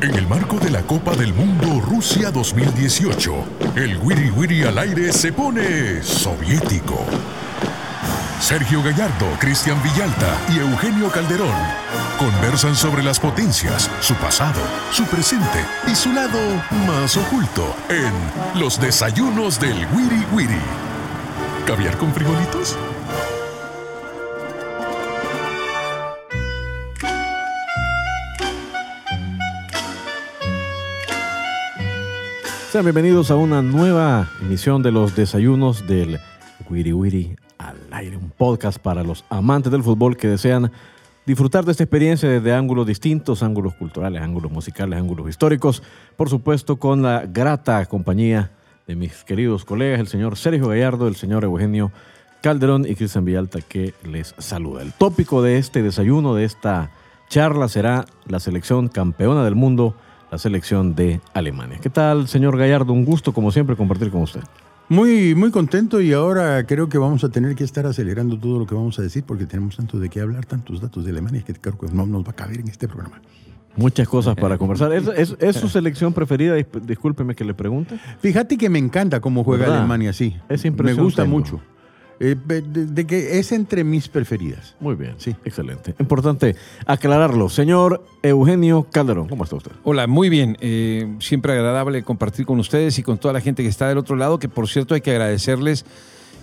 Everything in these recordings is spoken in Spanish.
En el marco de la Copa del Mundo Rusia 2018, el Wiri Wiri al aire se pone soviético. Sergio Gallardo, Cristian Villalta y Eugenio Calderón conversan sobre las potencias, su pasado, su presente y su lado más oculto en Los Desayunos del Wiri Wiri. ¿Caviar con frijolitos? Sean bienvenidos a una nueva emisión de los desayunos del Wiri Wiri al aire, un podcast para los amantes del fútbol que desean disfrutar de esta experiencia desde ángulos distintos, ángulos culturales, ángulos musicales, ángulos históricos, por supuesto con la grata compañía de mis queridos colegas, el señor Sergio Gallardo, el señor Eugenio Calderón y Cristian Villalta que les saluda. El tópico de este desayuno, de esta charla, será la selección campeona del mundo la selección de Alemania. ¿Qué tal, señor Gallardo? Un gusto, como siempre, compartir con usted. Muy, muy contento y ahora creo que vamos a tener que estar acelerando todo lo que vamos a decir porque tenemos tanto de qué hablar, tantos datos de Alemania que creo que no nos va a caber en este programa. Muchas cosas para conversar. ¿Es, es, su selección preferida? Discúlpeme que le pregunte. Fíjate que me encanta cómo juega Alemania, sí. Es Me gusta mucho. Eh, de, que es entre mis preferidas. Muy bien, sí, excelente. Importante aclararlo. Señor Eugenio Calderón, ¿cómo está usted? Hola, muy bien. Eh, siempre agradable compartir con ustedes y con toda la gente que está del otro lado, que por cierto hay que agradecerles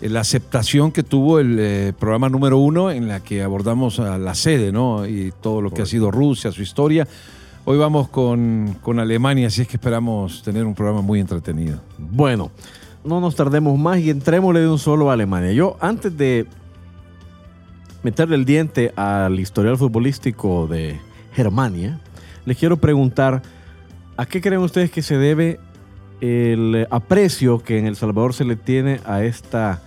eh, la aceptación que tuvo el programa número uno en la que abordamos a la sede, ¿no? Y todo lo que ha sido Rusia, su historia. Hoy vamos con, con Alemania, así es que esperamos tener un programa muy entretenido. Bueno, no nos tardemos más y entrémosle de un solo a Alemania. Yo, antes de meterle el diente al historial futbolístico de Germania, les quiero preguntar, ¿a qué creen ustedes que se debe el aprecio que en El Salvador se le tiene a esta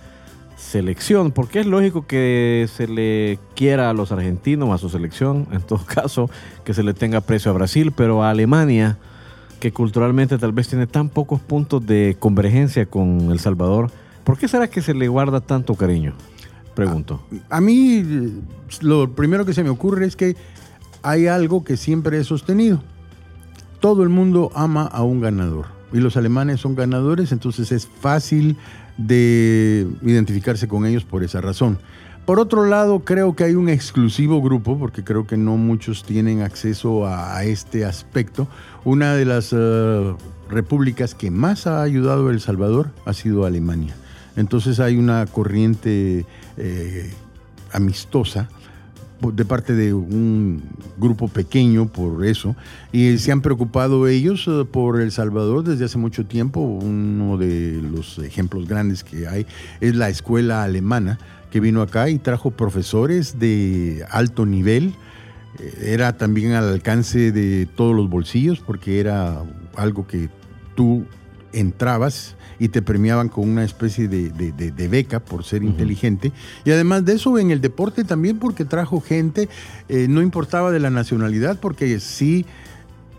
selección? Porque es lógico que se le quiera a los argentinos, a su selección, en todo caso, que se le tenga aprecio a Brasil, pero a Alemania que culturalmente tal vez tiene tan pocos puntos de convergencia con El Salvador, ¿por qué será que se le guarda tanto cariño? Pregunto. A, mí lo primero que se me ocurre es que hay algo que siempre he sostenido. Todo el mundo ama a un ganador y los alemanes son ganadores, entonces es fácil de identificarse con ellos por esa razón. Por otro lado, creo que hay un exclusivo grupo, porque creo que no muchos tienen acceso a, este aspecto. Una de las eh, repúblicas que más ha ayudado a El Salvador ha sido Alemania. Entonces hay una corriente eh, amistosa de parte de un grupo pequeño por eso y se han preocupado ellos eh, por El Salvador desde hace mucho tiempo. Uno de los ejemplos grandes que hay es la escuela alemana que vino acá y trajo profesores de alto nivel. Eh, era también al alcance de todos los bolsillos porque era algo que tú entrabas y te premiaban con una especie de, beca por ser inteligente. Y además de eso, en el deporte también porque trajo gente, eh, no importaba de la nacionalidad, porque sí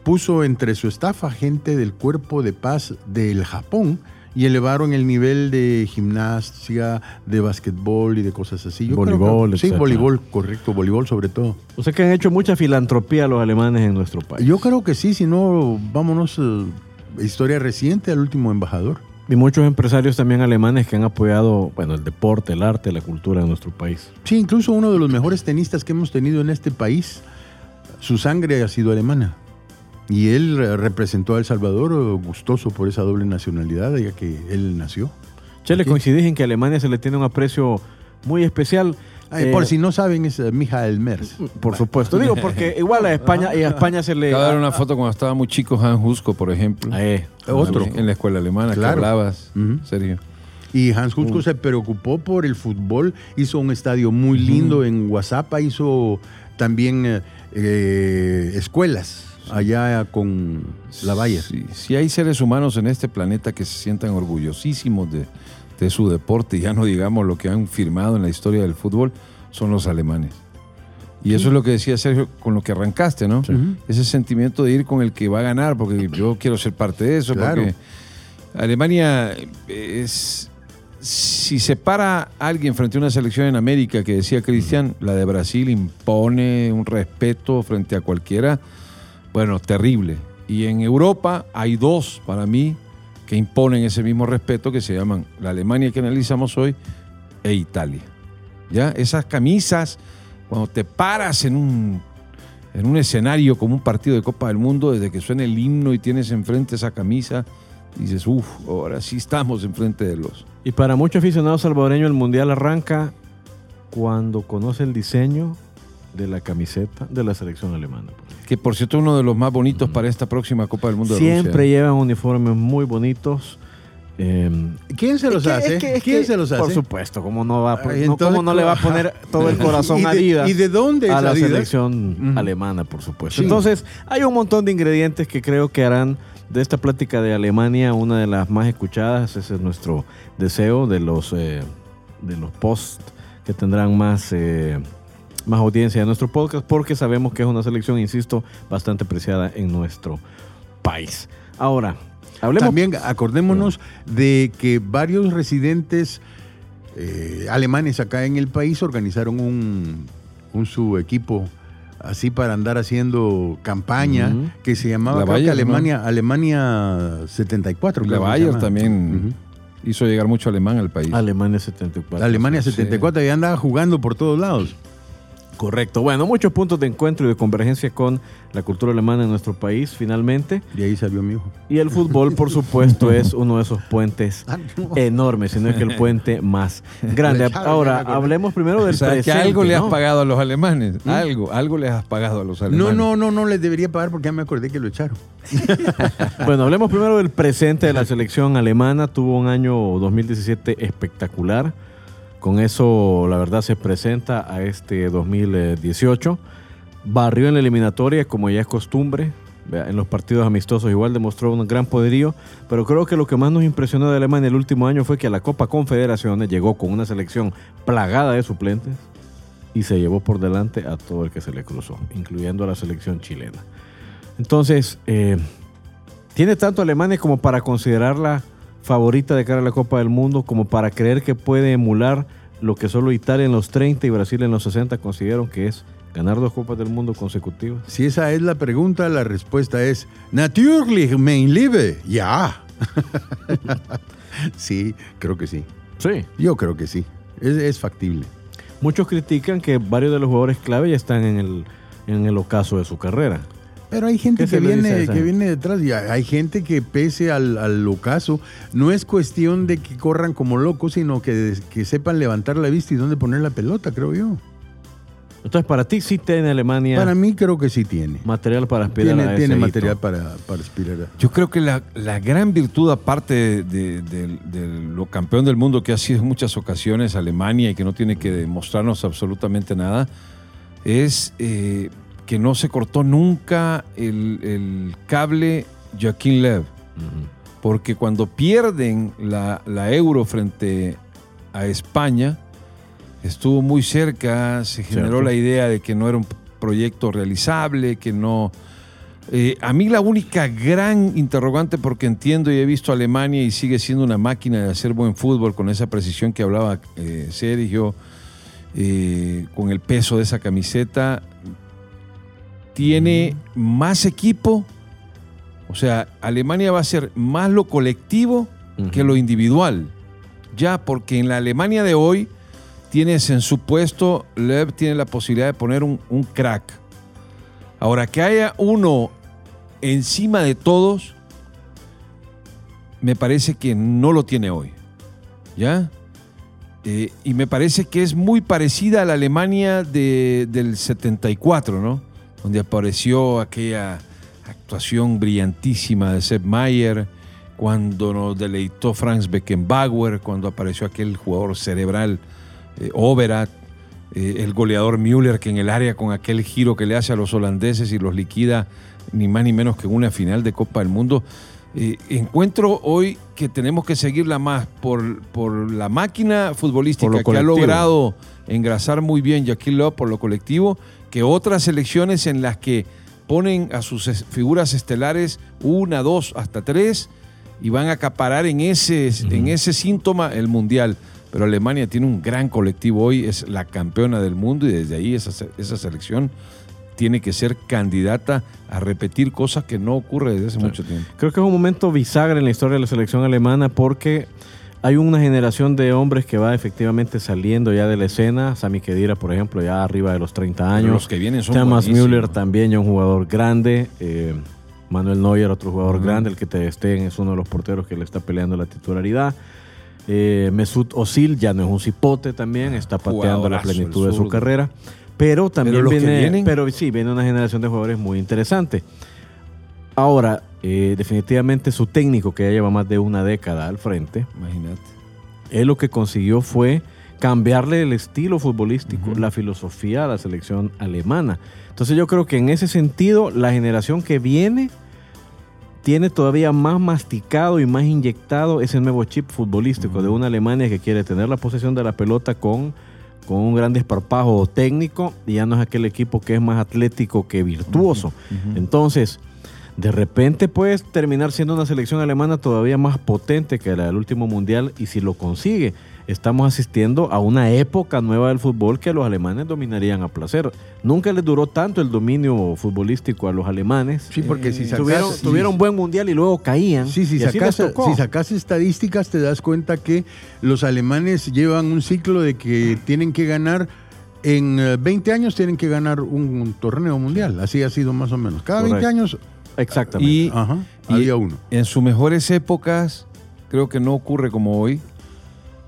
puso entre su estafa gente del cuerpo de paz del Japón y elevaron el nivel de gimnasia, de básquetbol y de cosas así. voleibol, Sí, voleibol, correcto, voleibol sobre todo. O sea que han hecho mucha filantropía los alemanes en nuestro país. Yo creo que sí, si no, vámonos, eh, historia reciente al último embajador. Y muchos empresarios también alemanes que han apoyado, bueno, el deporte, el arte, la cultura en nuestro país. Sí, incluso uno de los mejores tenistas que hemos tenido en este país, su sangre ha sido alemana. Y él representó a El Salvador eh, gustoso por esa doble nacionalidad, ya que él nació. Che, le coincidís en que a Alemania se le tiene un aprecio muy especial. por eh, si no saben, es eh, Michael Mers. Por supuesto. Digo, porque igual a España, y a España se le. Acaba dar una foto cuando estaba muy chico Hans Husko, por ejemplo. otro. En la escuela alemana que hablabas. Serio. Y Hans Husko se preocupó por el fútbol, hizo un estadio muy lindo en WhatsApp, hizo también escuelas allá con la Bayer. Si hay seres humanos en este planeta que se sientan orgullosísimos de, su deporte, ya no digamos lo que han firmado en la historia del fútbol, son los alemanes. Y eso es lo que decía Sergio con lo que arrancaste, ¿no? Ese sentimiento de ir con el que va a ganar, porque yo quiero ser parte de eso, porque Alemania es... Si se para alguien frente a una selección en América que decía Cristian, la de Brasil impone un respeto frente a cualquiera bueno, terrible. Y en Europa hay dos, para mí, que imponen ese mismo respeto, que se llaman la Alemania que analizamos hoy e Italia. ¿Ya? Esas camisas, cuando te paras en un, en un escenario como un partido de Copa del Mundo, desde que suena el himno y tienes enfrente esa camisa, dices, uff, ahora sí estamos enfrente de los... Y para muchos aficionados salvadoreños el Mundial arranca cuando conoce el diseño de la camiseta de la selección alemana. Que por cierto es uno de los más bonitos para esta próxima Copa del Mundo de Siempre Rusia. llevan uniformes muy bonitos. Eh, ¿Quién se los es que- hace? es que- es ¿Quién que, se los hace? Por supuesto, ¿cómo no, va Ay, entonces, cómo no le va a poner todo el corazón ¿Y a Adidas? ¿Y de dónde es a la Adidas? selección alemana, por supuesto. Sí. Entonces, hay un montón de ingredientes que creo que harán de esta plática de Alemania una de las más escuchadas. Ese es nuestro deseo de los, eh, de los posts que tendrán más, eh, más audiencia de nuestro podcast, porque sabemos que es una selección, insisto, bastante apreciada en nuestro país. Ahora, hablemos. También acordémonos de que varios residentes eh, alemanes acá en el país organizaron un, un su equipo así para andar haciendo campaña que se llamaba Bayer, ¿no? Alemania Alemania 74 La creo que se Bayer también Ujú. hizo llegar mucho alemán al país. Alemania 74. Alemania sí. 74 ya andaba jugando por todos lados Correcto. Bueno, muchos puntos de encuentro y de convergencia con la cultura alemana en nuestro país, finalmente. y ahí salió mi hijo Y el fútbol, por supuesto, es uno de esos puentes enormes, si no es que el puente más grande. Le Ahora, hablemos primero del o sea, que presente, algo le has ¿no? pagado a los alemanes. Algo, algo les has pagado a los no alemanes. no no no les debería pagar porque ya me acordé que lo echaron Bueno, hablemos primero del presente de la selección alemana. Tuvo un año 2017 espectacular. Con eso, la verdad, se presenta a este 2018. Barrió en la eliminatoria, como ya es costumbre. En los partidos amistosos igual demostró un gran poderío, pero creo que lo que más nos impresionó de Alemania el último año fue que a la Copa Confederaciones llegó con una selección plagada de suplentes y se llevó por delante a todo el que se le cruzó, incluyendo a la selección chilena. Entonces, eh, tiene tanto Alemania como para considerarla favorita de cara a la Copa del Mundo, como para creer que puede emular lo que solo Italia en los 30 y Brasil en los 60 consideraron que es ganar dos Copas del Mundo consecutivas. Si esa es la pregunta, la respuesta es Natürlich, mein Liebe. Ya. sí, creo que sí. Sí. Yo creo que sí. Es, es factible. Muchos critican que varios de los jugadores clave ya están en el, en el ocaso de su carrera. Pero hay gente ¿Qué se que viene, que viene detrás y hay gente que pese al, al ocaso, no es cuestión de que corran como locos, sino que, que sepan levantar la vista y dónde poner la pelota, creo yo. Entonces, para ti sí tiene Alemania Para mí creo que sí tiene. material para aspirar Tiene, a ese tiene hito. material para, para aspirar a... Yo creo que la, la gran virtud, aparte de, de- de lo campeón del mundo que ha sido en muchas ocasiones Alemania y que no tiene que demostrarnos absolutamente nada, es eh, que no se cortó nunca el, el cable Joaquín Lev. Porque cuando pierden la, la euro frente a España, estuvo muy cerca, se generó Cierto. la idea de que no era un proyecto realizable, que no... Eh, a mí la única gran interrogante, porque entiendo y he visto a Alemania y sigue siendo una máquina de hacer buen fútbol con esa precisión que hablaba eh, Sergio, eh, con el peso de esa camiseta, tiene más equipo, o sea, Alemania va a ser más lo colectivo que lo individual. Ya, porque en la Alemania de hoy tienes en su puesto, Lev tiene la posibilidad de poner un, un crack. Ahora, que haya uno encima de todos, me parece que no lo tiene hoy. ¿Ya? Eh, y me parece que es muy parecida a la Alemania de- del 74, ¿no? Donde apareció aquella actuación brillantísima de Sepp Mayer, cuando nos deleitó Franz Beckenbauer, cuando apareció aquel jugador cerebral eh, Overath, eh, el goleador Müller, que en el área con aquel giro que le hace a los holandeses y los liquida ni más ni menos que en una final de Copa del Mundo. Eh, encuentro hoy que tenemos que seguirla más por, por la máquina futbolística Por lo que ha logrado engrasar muy bien Joaquín Love por lo colectivo, que otras selecciones en las que ponen a sus figuras estelares una, dos, hasta tres y van a acaparar en ese, en ese síntoma el mundial. Pero Alemania tiene un gran colectivo hoy, es la campeona del mundo y desde ahí esa, esa selección tiene que ser candidata a repetir cosas que no ocurre desde hace mucho tiempo. Creo que es un momento bisagra en la historia de la selección alemana porque hay una generación de hombres que va efectivamente saliendo ya de la escena. Sami Khedira, por ejemplo, ya arriba de los 30 años. los que vienen son Thomas. Müller también ya un jugador grande. Eh, Manuel Neuer, otro jugador grande. El que te Stegen es uno de los porteros que le está peleando la titularidad. Eh, Mesut Özil ya no es un cipote también, está pateando la plenitud de su carrera. Pero también que viene, pero sí, viene una generación de jugadores muy interesante. Ahora, eh, definitivamente su técnico, que ya lleva más de una década al frente, Imagínate. él lo que consiguió fue cambiarle el estilo futbolístico, la filosofía a la selección alemana. Entonces yo creo que en ese sentido la generación que viene tiene todavía más masticado y más inyectado ese nuevo chip futbolístico de una Alemania que quiere tener la posesión de la pelota con, con un gran desparpajo técnico y ya no es aquel equipo que es más atlético que virtuoso. Entonces, de repente puedes terminar siendo una selección alemana todavía más potente que la del último mundial y si lo consigue, estamos asistiendo a una época nueva del fútbol que los alemanes dominarían a placer. Nunca les duró tanto el dominio futbolístico a los alemanes. Sí, porque si sacas... tuvieron, si- tuvieron buen mundial y luego caían. Sí, si sacas, si sacas estadísticas te das cuenta que los alemanes llevan un ciclo de que tienen que ganar, en eh, 20 años tienen que ganar un, un torneo mundial. Así ha sido más o menos. Cada 20 Correcto. años, Exactamente. Y, ajá, y había uno. En sus mejores épocas, creo que no ocurre como hoy,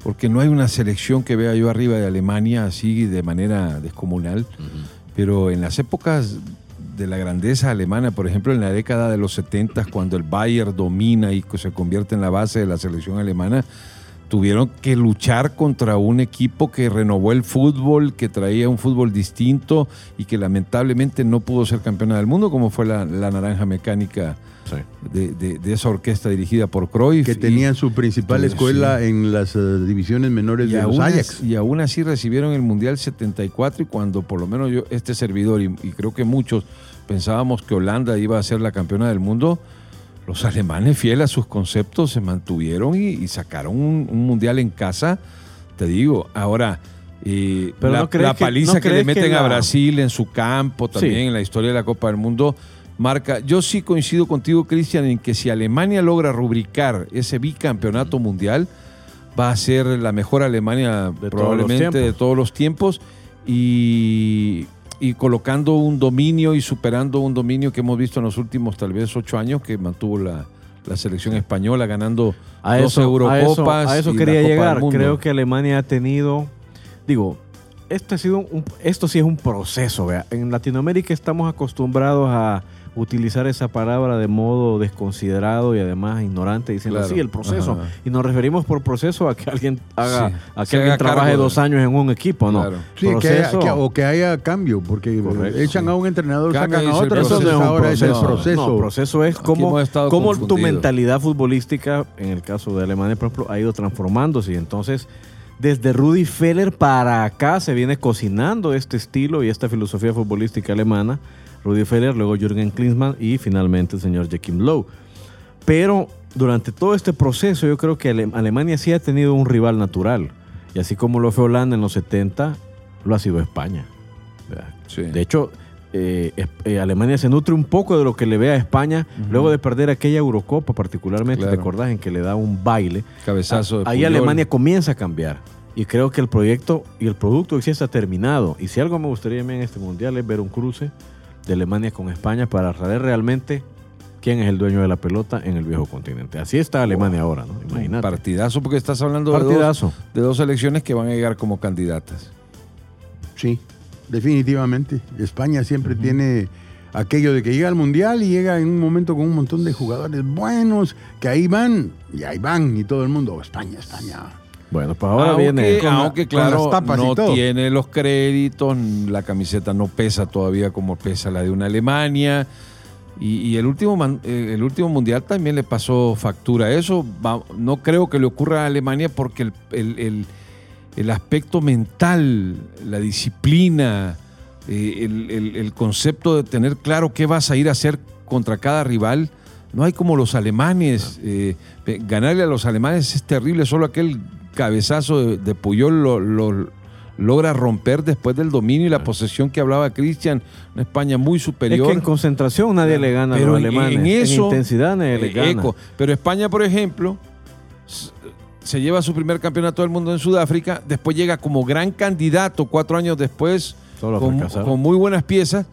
porque no hay una selección que vea yo arriba de Alemania así de manera descomunal. Pero en las épocas de la grandeza alemana, por ejemplo, en la década de los 70, cuando el Bayern domina y se convierte en la base de la selección alemana, tuvieron que luchar contra un equipo que renovó el fútbol, que traía un fútbol distinto y que lamentablemente no pudo ser campeona del mundo, como fue la, la Naranja Mecánica Sí. de, de- de esa orquesta dirigida por Cruyff. Que tenían su principal escuela sí. en las eh, divisiones menores y de los Ajax. as- y aún así recibieron el Mundial 74 y cuando por lo menos yo, este servidor y, y creo que muchos pensábamos que Holanda iba a ser la campeona del mundo, los alemanes fieles a sus conceptos se mantuvieron y, y sacaron un, un Mundial en casa, te digo, ahora... eh, Pero la, ¿no crees la que- paliza no que le que meten a Brasil en su campo, también Sí. en la historia de la Copa del Mundo, marca. Yo sí coincido contigo, Cristian, en que si Alemania logra rubricar ese bicampeonato mundial, va a ser la mejor Alemania De todos los probablemente de todos los tiempos y, y colocando un dominio y superando un dominio que hemos visto en los últimos tal vez ocho años que mantuvo la, la selección española ganando a dos eso, a eso, Eurocopas. a eso quería llegar. Creo que Alemania ha tenido, digo, esto, ha sido un- esto sí es un proceso. vea. En Latinoamérica estamos acostumbrados a utilizar esa palabra de modo desconsiderado y además ignorante, diciendo Claro. sí, el proceso. Ajá. Y nos referimos por proceso a que alguien haga, Sí. a que Se alguien haga trabaje dos años en un equipo, ¿no? Claro. Sí, que haya- Proceso- que- o que haya cambio, porque Correcto, echan sí. a un entrenador, sacan a otro, Eso no es un ahora es el proceso. proceso. No, proceso es cómo, cómo tu mentalidad futbolística, en el caso de Alemania, por ejemplo, ha ido transformándose. Y entonces, desde Rudy Feller para acá se viene cocinando este estilo y esta filosofía futbolística alemana. Rudy Feller, luego Jürgen Klinsmann y finalmente el señor Joachim Löw. Pero durante todo este proceso, yo creo que Ale- Alemania sí ha tenido un rival natural. Y así como lo fue Holanda en los 70, lo ha sido España. De hecho, eh, eh, Alemania se nutre un poco de lo que le ve a España luego de perder aquella Eurocopa, particularmente, Claro. ¿te acordás? En que le da un baile. Cabezazo de Ahí Puyol. Alemania comienza a cambiar. Y creo que el proyecto y el producto sí está terminado. Y si algo me gustaría a mí en este mundial es ver un cruce de Alemania con España para saber realmente quién es el dueño de la pelota en el viejo continente. Así está Alemania ahora, ¿no? Imagínate. Partidazo, porque estás hablando de dos, Partidazo. de dos selecciones que van a llegar como candidatas. Sí, definitivamente. España siempre tiene aquello de que llega al mundial y llega en un momento con un montón de jugadores buenos que ahí van y ahí van y todo el mundo España, España. Bueno, pues ahora aunque, viene. con aunque, claro, no tiene los créditos, la camiseta no pesa todavía como pesa la de una Alemania. Y, y el, último eh, el último mundial también le pasó factura a eso. Va- no creo que le ocurra a Alemania porque el, el- el- el aspecto mental, la disciplina, eh, el, concepto de tener claro qué vas a ir a hacer contra cada rival, no hay como los alemanes. eh, eh, ganarle a los alemanes es terrible, solo aquel cabezazo de, de Puyol lo, lo- logra romper después del dominio y la posesión que hablaba Cristian, una España muy superior. Es que en concentración nadie le gana a los en- alemanes. en eso, intensidad nadie le eh, gana. eco. Pero España, por ejemplo, se lleva su primer campeonato del mundo en Sudáfrica, después llega como gran candidato cuatro años después, con, con muy buenas piezas,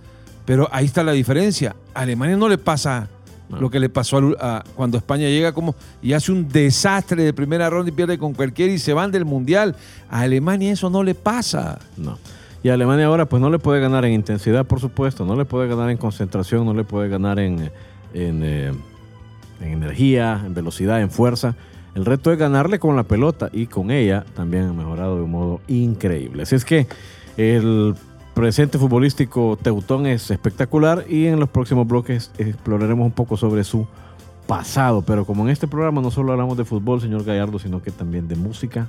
pero ahí está la diferencia. A Alemania no le pasa No. lo que le pasó a- cuando España llega como y hace un desastre de primera ronda y pierde con cualquiera y se van del Mundial. A Alemania eso no le pasa. No. Y Alemania ahora pues no le puede ganar en intensidad, por supuesto, no le puede ganar en concentración, no le puede ganar en, en, eh, en energía, en velocidad, en fuerza. El reto es ganarle con la pelota y con ella también ha mejorado de un modo increíble. Así es que el presente futbolístico teutón es espectacular y en los próximos bloques exploraremos un poco sobre su pasado. Pero como en este programa no solo hablamos de fútbol, señor Gallardo, sino que también de música,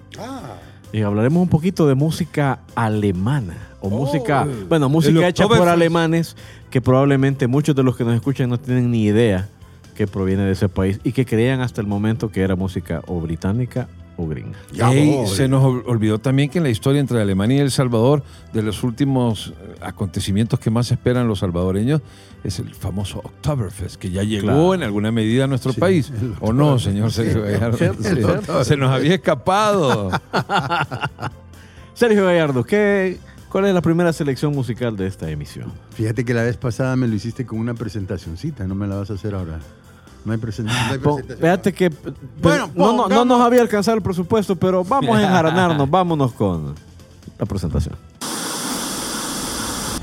y hablaremos un poquito de música alemana o música, bueno, música hecha por alemanes que probablemente muchos de los que nos escuchan no tienen ni idea que proviene de ese país y que creían hasta el momento que era música o británica o gringa. Ya Ey, se nos ol- olvidó también que en la historia entre Alemania y El Salvador, de los últimos eh, acontecimientos que más esperan los salvadoreños, es el famoso Oktoberfest, que ya llegó Claro. en alguna medida a nuestro Sí, país. ¿O no, señor Sergio Gallardo? Cierto, Sí, cierto. Se nos había escapado. Sergio Gallardo, ¿qué, ¿cuál es la primera selección musical de esta emisión? Fíjate que la vez pasada me lo hiciste con una presentacioncita, no me la vas a hacer ahora. No hay, no Pon- presentación. Fíjate que Bueno, no, no- no nos había alcanzado el presupuesto, pero vamos a enjaranarnos, vámonos con la presentación.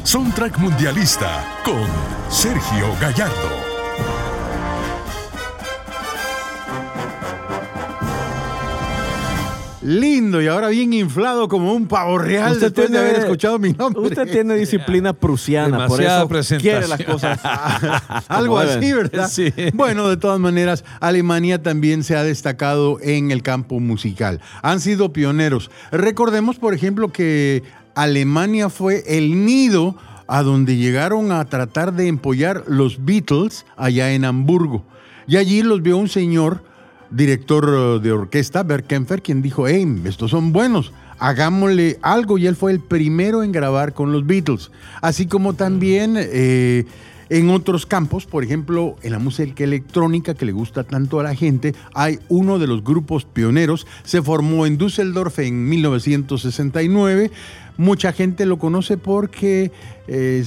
Soundtrack Mundialista con Sergio Gallardo. Lindo y ahora bien inflado como un pavo real después de haber escuchado mi nombre. Usted tiene disciplina prusiana, por eso presentación. quiere las cosas. Algo así. ¿verdad? Sí. Bueno, de todas maneras, Alemania también se ha destacado en el campo musical. Han sido pioneros. Recordemos, por ejemplo, que Alemania fue el nido a donde llegaron a tratar de empollar los Beatles allá en Hamburgo. Y allí los vio un señor, director eh, de orquesta, Bert Kempfer, quien dijo, hey, estos son buenos, hagámosle algo. Y él fue el primero en grabar con los Beatles. Así como también eh, en otros campos, por ejemplo, en la música electrónica que le gusta tanto a la gente, hay uno de los grupos pioneros, se formó en Düsseldorf en 1969. Mucha gente lo conoce porque eh,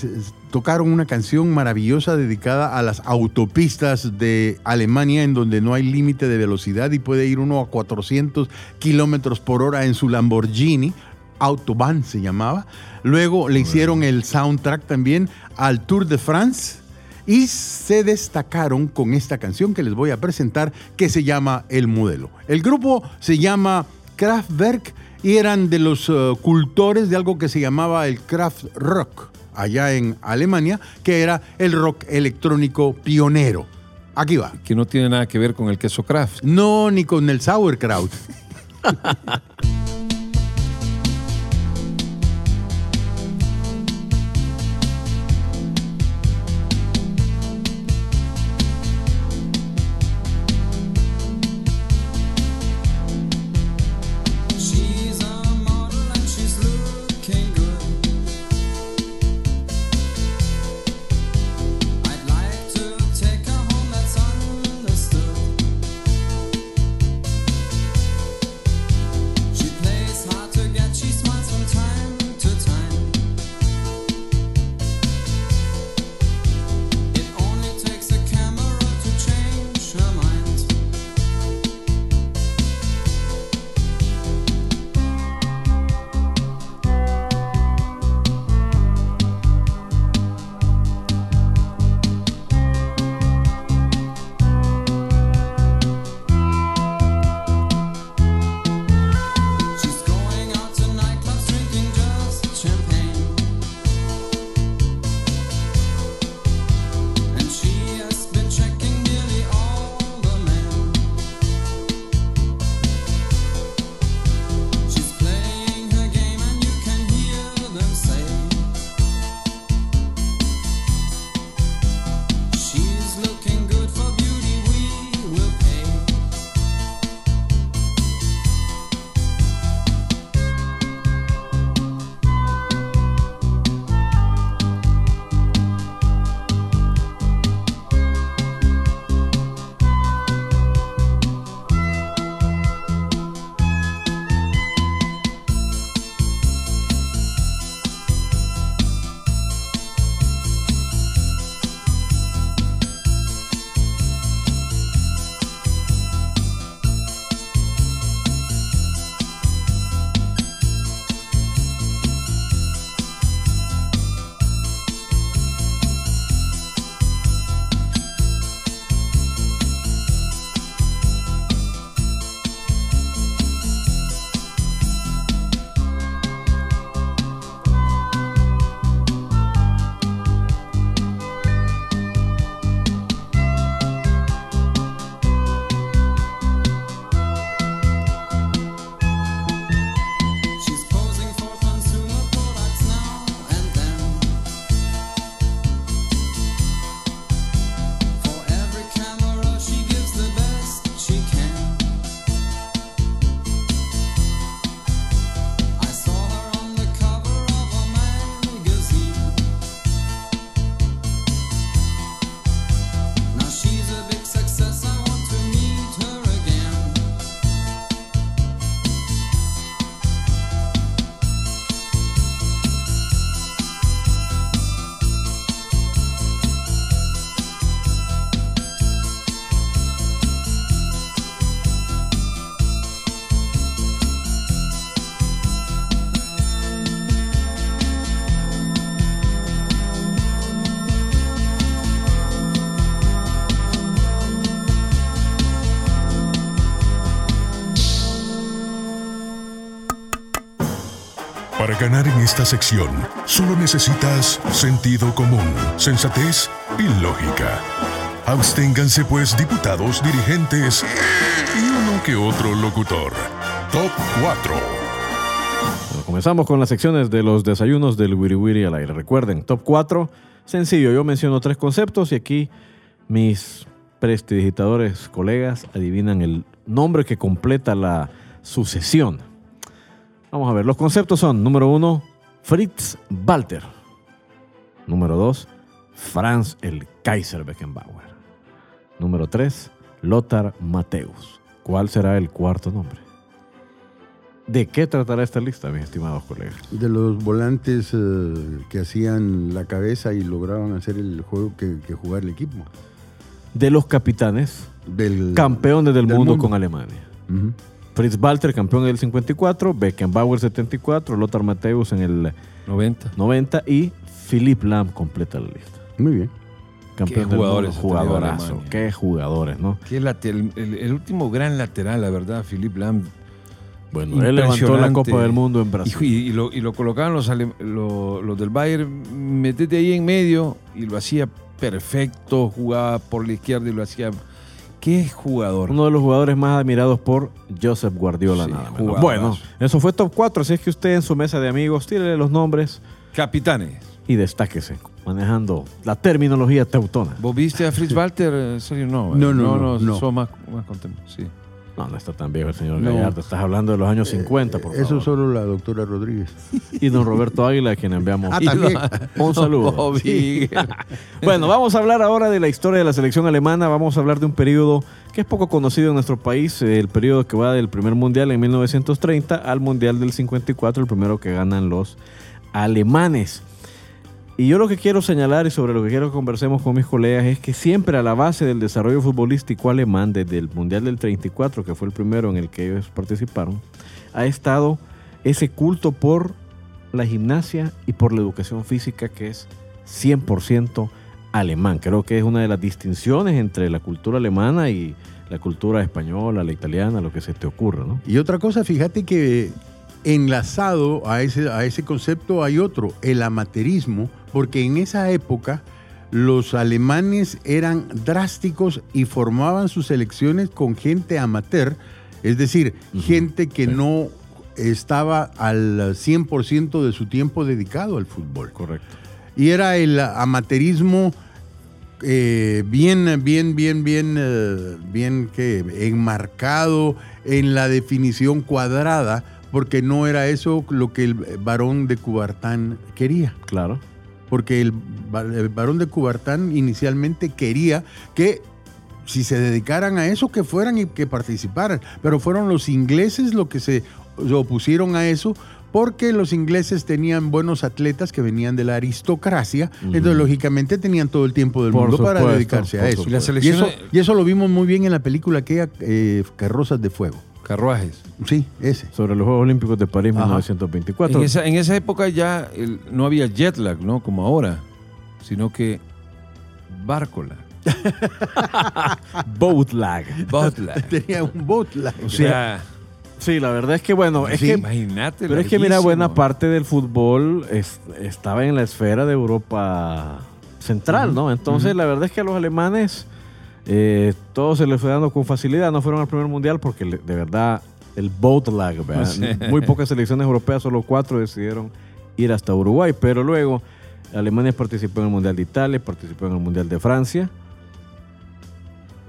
tocaron una canción maravillosa dedicada a las autopistas de Alemania en donde no hay límite de velocidad y puede ir uno a 400 kilómetros por hora en su Lamborghini. Autobahn se llamaba. Luego le hicieron el soundtrack también al Tour de France y se destacaron con esta canción que les voy a presentar que se llama El Modelo. El grupo se llama Kraftwerk y eran de los eh, cultores de algo que se llamaba el Kraft Rock allá en Alemania, que era el rock electrónico pionero. Aquí va. que no tiene nada que ver con el queso Kraft. No, ni con el sauerkraut. ganar en esta sección, solo necesitas sentido común, sensatez y lógica. Absténganse pues diputados, dirigentes y uno que otro locutor. Top 4. Bueno, comenzamos con las secciones de los desayunos del Wiri Wiri al aire. Recuerden, top 4, sencillo. Yo menciono tres conceptos y aquí mis prestidigitadores, colegas, adivinan el nombre que completa la sucesión. Vamos a ver, los conceptos son, número uno, Fritz Walter. Número dos, Franz el Kaiser Beckenbauer. Número tres, Lothar Mateus. ¿Cuál será el cuarto nombre? ¿De qué tratará esta lista, mis estimados colegas? De los volantes eh, que hacían la cabeza y lograban hacer el juego que, que jugar el equipo. De los capitanes, Del, campeones del, del mundo, mundo. con Alemania. Fritz Walter, campeón del 54, Beckenbauer 74, Lothar Mateus en el 90. 90 y Philipp Lahm completa la lista. Muy bien. Campeón Qué del mundo, jugadores jugadorazo. Qué jugadores, ¿no? Qué late- el, el- el último gran lateral, la verdad, Philipp Lahm. Bueno, él levantó la. Copa del Mundo en Y, Brasil. y- y lo, y lo colocaban los, ale- lo- los del Bayern, metete ahí en medio y lo hacía perfecto, jugaba por la izquierda y lo hacía. Qué jugador. Uno de los jugadores más admirados por Joseph Guardiola. Sí, nada menos. jugadorazo. Bueno, eso fue top 4, así es que usted en su mesa de amigos, tírele los nombres Capitanes. y destáquese, manejando la terminología teutona. ¿Vos viste a Fritz Walter? En serio, no. No, eh. no, no, no. sos más, más contento. Sí. No, no está tan viejo el señor No. Gallardo. Estás hablando de los años 50, por favor. Eso solo la doctora Rodríguez. Y don Roberto Águila, a quien enviamos Ah, también. un saludo. Oh. Bueno, vamos a hablar ahora de la historia de la selección alemana. Vamos a hablar de un periodo que es poco conocido en nuestro país, el periodo que va del primer mundial en 1930 al mundial del 54, el primero que ganan los alemanes. Y yo lo que quiero señalar y sobre lo que quiero que conversemos con mis colegas es que siempre a la base del desarrollo futbolístico alemán, desde el Mundial del 34, que fue el primero en el que ellos participaron, ha estado ese culto por la gimnasia y por la educación física que es 100% alemán. Creo que es una de las distinciones entre la cultura alemana y la cultura española, la italiana, lo que se te ocurra, ¿no? Y otra cosa, fíjate que enlazado a ese, a ese concepto hay otro, el amateurismo, porque en esa época los alemanes eran drásticos y formaban sus selecciones con gente amateur, es decir, gente que no estaba al 100% de su tiempo dedicado al fútbol. Correcto. Y era el amateurismo eh, bien, bien, bien, bien, eh, bien que enmarcado en la definición cuadrada, porque no era eso lo que el varón de Cubartán quería. Claro. Porque el, el varón de Cubartán inicialmente quería que si se dedicaran a eso, que fueran y que participaran. Pero fueron los ingleses los que se opusieron a eso porque los ingleses tenían buenos atletas que venían de la aristocracia, entonces lógicamente tenían todo el tiempo del Por mundo para dedicarse a eso. Y Y eso, y eso lo vimos muy bien en la película aquella eh, Carrozas de Fuego. Carruajes. Sí, ese. Sobre los Juegos Olímpicos de París Ajá. 1924. En esa, en esa época ya el- no había jet lag, ¿no? Como ahora, sino que barcola, Boat lag. boat lag. Tenía un bot. la- O sea, Sí, la verdad es que bueno, es Sí, que imagínate. Pero es que mira, buena parte del fútbol es- estaba en la esfera de Europa central, ¿no? Entonces, la verdad es que a los alemanes eh, todo se les fue dando con facilidad. No fueron al primer mundial porque de verdad el boat lag. Sí. muy pocas selecciones europeas, solo cuatro decidieron ir hasta Uruguay. Pero luego Alemania participó en el Mundial de Italia, participó en el Mundial de Francia.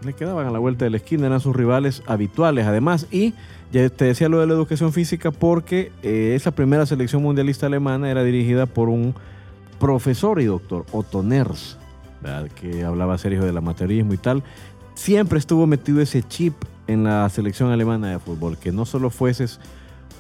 Le quedaban a la vuelta de la esquina, eran sus rivales habituales además. Y ya te decía lo de la educación física porque eh, esa primera selección mundialista alemana era dirigida por un profesor y doctor, Otto Ners, ¿verdad? que hablaba serio del amateurismo y tal. Siempre estuvo metido ese chip en la selección alemana de fútbol, que no solo fueses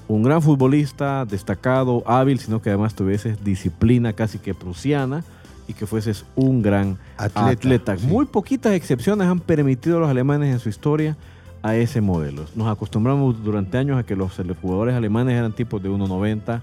un gran futbolista, destacado, hábil, sino que además tuvieses disciplina casi que prusiana y que fueses un gran Atleta, atleta. sí. Muy poquitas excepciones han permitido a los alemanes en su historia a ese modelo. Nos acostumbramos durante años a que los jugadores alemanes eran tipos de 1,90,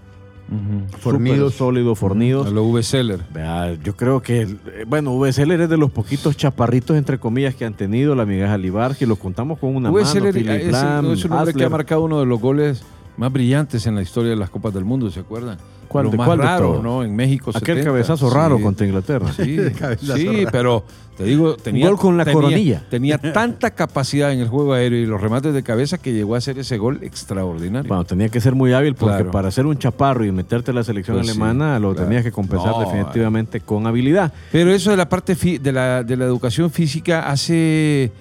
Ujú. fornidos, Fornidos. sólidos, fornidos. A lo V. Seller. Vea, yo creo que, eh, bueno, VSL es de los poquitos chaparritos, entre comillas, que han tenido la migaja Libar, que lo contamos con una V. mano. Seller Philip es, Lahm, es un hombre que ha marcado uno de los goles más brillantes en la historia de las Copas del Mundo, ¿se acuerdan? ¿Cuál Lo de- más cuál raro? ¿no? En México Aquel 70. cabezazo Sí. raro contra Inglaterra. Sí, sí, pero te digo, tenía, gol con la tenía- coronilla. Tenía tanta capacidad en el juego aéreo y los remates de cabeza que llegó a hacer ese gol extraordinario. Bueno, tenía que ser muy hábil porque Claro. para ser un chaparro y meterte a la selección Pues sí, alemana lo claro. tenías que compensar No, definitivamente con habilidad. Pero eso de la parte fi- de la, de la educación física, hace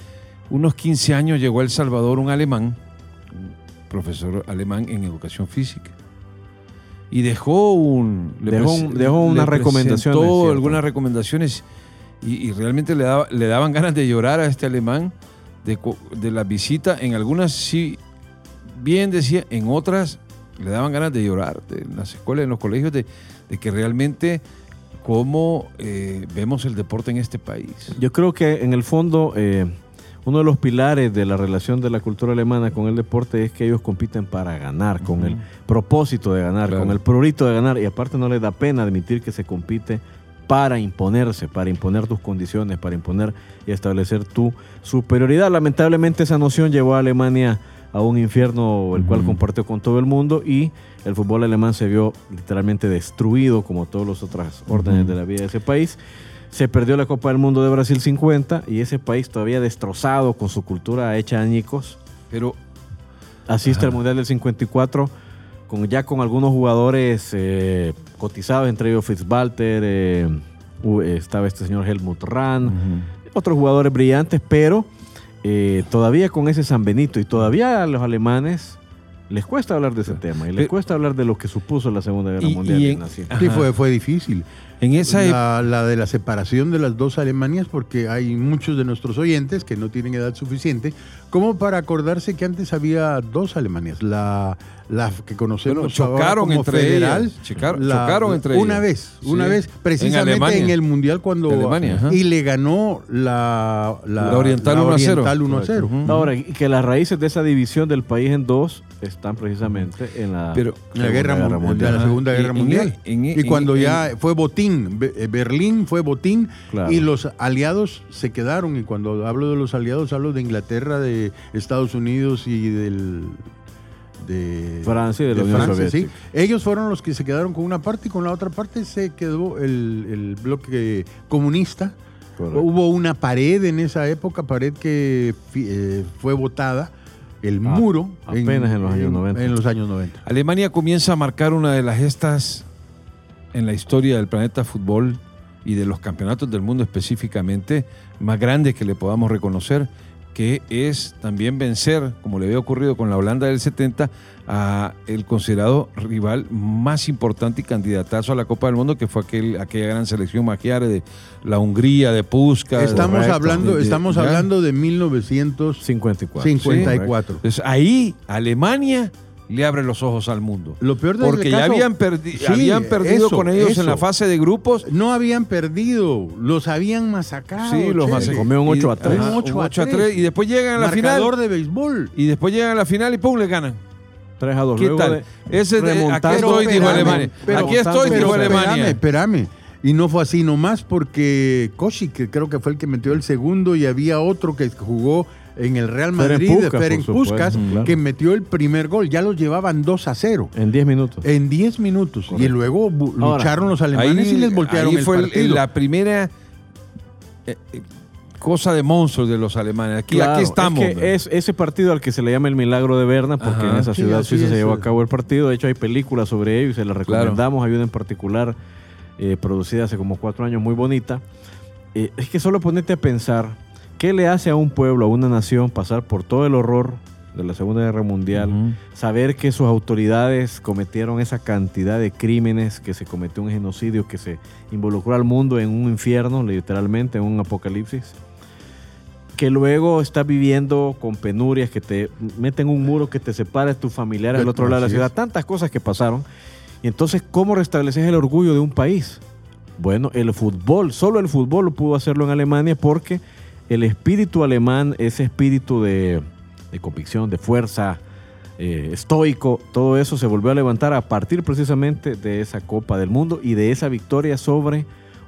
unos 15 años llegó a El Salvador un alemán, profesor alemán en educación física. Y dejó un. Dejó dejó unas presentó recomendaciones, algunas recomendaciones. Y, y realmente le, daba- le daban ganas de llorar a este alemán de, de la visita. En algunas sí, bien decía, en otras le daban ganas de llorar, de- en las escuelas, en los colegios, de, de que realmente cómo eh, vemos el deporte en este país. Yo creo que en el fondo eh, uno de los pilares de la relación de la cultura alemana con el deporte es que ellos compiten para ganar, con el propósito de ganar, Claro. con el prurito de ganar. Y aparte no les da pena admitir que se compite para imponerse, para imponer tus condiciones, para imponer y establecer tu superioridad. Lamentablemente esa noción llevó a Alemania a un infierno el cual compartió con todo el mundo y el fútbol alemán se vio literalmente destruido como todos los otros órdenes de la vida de ese país. Se perdió la Copa del Mundo de Brasil 50 y ese país todavía destrozado con su cultura hecha añicos Pero asiste al Mundial del 54 con, ya con algunos jugadores eh, cotizados, entre ellos Fitzbalter, eh, u- estaba este señor Helmut Rahn, otros jugadores brillantes, pero eh, todavía con ese San Benito y todavía a los alemanes les cuesta hablar de ese tema y les cuesta hablar de lo que supuso la Segunda Guerra Y- Mundial. y en-. Sí, fue, fue difícil. En esa. La, la de la separación de las dos Alemanias, porque hay muchos de nuestros oyentes que no tienen edad suficiente, como para acordarse que antes había dos Alemanias. La, la que conocemos Bueno, chocaron ahora como entre federal. ellas, chocaron- la- chocaron entre Una ellas. vez, una Sí. vez, En precisamente en, Alemania. el Mundial cuando... Alemania, y le ganó la, La Oriental 1 a 0. Oriental 1 a 0. Ujú. Ahora, y que las raíces de esa división del país en dos están precisamente en la, Pero- la, guerra, Segunda Mu- de la Ajá. Segunda Guerra en- Mundial. en- y cuando en- ya fue botín, eh, Berlín fue botín Claro. y los aliados se quedaron. Y cuando hablo de los aliados, hablo de Inglaterra, de Estados Unidos y del. De Francia y de la Unión Francia, Soviética. sí. Ellos fueron los que se quedaron con una parte y con la otra parte se quedó el, el bloque comunista. Correcto. Hubo una pared en esa época, pared que eh, fue votada, el Ah, muro. apenas en los años 90. En los años 90. Alemania comienza a marcar una de las gestas en la historia del planeta fútbol y de los campeonatos del mundo específicamente más grandes que le podamos reconocer, que es también vencer, como le había ocurrido con la Holanda del 70, a el considerado rival más importante y candidatazo a la Copa del Mundo, que fue aquel, aquella gran selección magiare de la Hungría, de Puskas. Estamos hablando, De- de- estamos hablando de 1954. 54. Entonces ahí Alemania le abre los ojos al mundo. Lo peor del Porque ya caso- habían, perdi- Sí, habían perdido eso, con ellos eso. en la fase de grupos. No habían perdido, los habían masacrado. Sí, los masacró. comió un 8 a Y- 3. ajá, Un 8 un a 8 a 3. 3. Y después llegan a la Marcador final. de béisbol. Y después llegan a la final y pum, le ganan. 3 a 2. ¿Qué Luego tal? de- Ese de- aquí estoy, dijo espérame, Alemania. pero- aquí estoy, pero dijo espérame, Alemania. espérame. Y no fue así nomás porque Koshi, que creo que fue el que metió el segundo, y había otro que jugó en el Real Madrid, Puskas, Ferenc Puskas, claro. que metió el primer gol. Ya los llevaban 2 a 0 En 10 minutos. en 10 minutos. Y luego Ahora, lucharon los alemanes y les voltearon ahí el fue el- partido. la primera eh, eh, cosa de monstruos de los alemanes. Aquí, Claro, aquí estamos. Es, que es ese partido al que se le llama el milagro de Berna, porque Ajá. en esa Sí, ciudad así suiza se llevó a cabo el partido. De hecho, hay películas sobre ello y se las Claro. recomendamos. Hay una en particular eh, producida hace como cuatro años, muy bonita. Eh, es que solo ponete a pensar qué le hace a un pueblo, a una nación, pasar por todo el horror de la Segunda Guerra Mundial, saber que sus autoridades cometieron esa cantidad de crímenes, que se cometió un genocidio, que se involucró al mundo en un infierno, literalmente, en un apocalipsis, que luego estás viviendo con penurias, que te meten un muro que te separa de tus familiares al otro lado de la ciudad, tantas cosas que pasaron. Y entonces, ¿cómo restableces el orgullo de un país? Bueno, el fútbol, solo el fútbol pudo hacerlo en Alemania porque el espíritu alemán, ese espíritu de, de convicción, de fuerza, eh, estoico, todo eso se volvió a levantar a partir precisamente de esa Copa del Mundo y de esa victoria sobre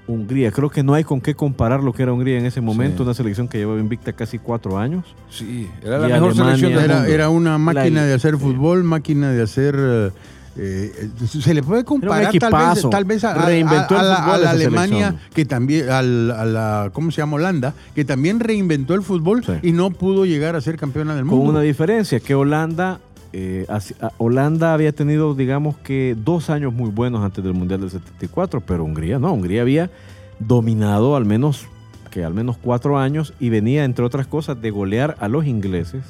Hungría. Creo que no hay con qué comparar lo que era Hungría en ese momento, Sí. una selección que llevaba invicta casi cuatro años. Sí, era la Y mejor Alemania- selección del Era, mundo. era una máquina La- de hacer fútbol, máquina de hacer... eh, eh, se le puede comparar tal vez, equipazo. tal vez a, Reinventó a- a la, Alemania selección. que también al- a la cómo se llama Holanda que también reinventó el fútbol Sí. y no pudo llegar a ser campeona del Con mundo. una diferencia, que Holanda, eh, Holanda había tenido, digamos que, dos años muy buenos antes del Mundial del 74, pero Hungría no. Hungría había dominado al menos, que al menos cuatro años y venía, entre otras cosas, de golear a los ingleses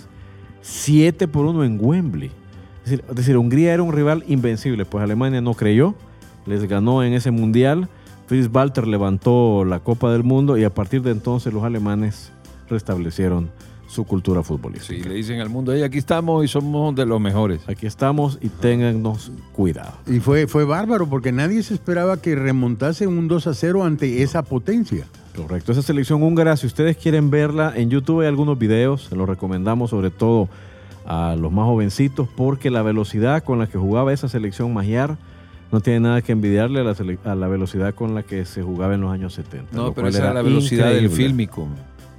7 por 1 en Wembley. Es decir, es decir, Hungría era un rival invencible, pues Alemania no creyó, les ganó en ese Mundial. Fritz Walter levantó la Copa del Mundo y a partir de entonces los alemanes restablecieron su cultura futbolística. Sí, le dicen al mundo, "Ey, aquí estamos y somos de los mejores. Aquí estamos y téngannos cuidado. Y fue, fue bárbaro porque nadie se esperaba que remontase un 2 a 0 ante esa potencia. Correcto. Esa selección húngara, si ustedes quieren verla, en YouTube hay algunos videos, se los recomendamos sobre todo a los más jovencitos, porque la velocidad con la que jugaba esa selección magiar no tiene nada que envidiarle a la, a la velocidad con la que se jugaba en los años 70. No, lo pero cual esa era la velocidad del increíble. fílmico.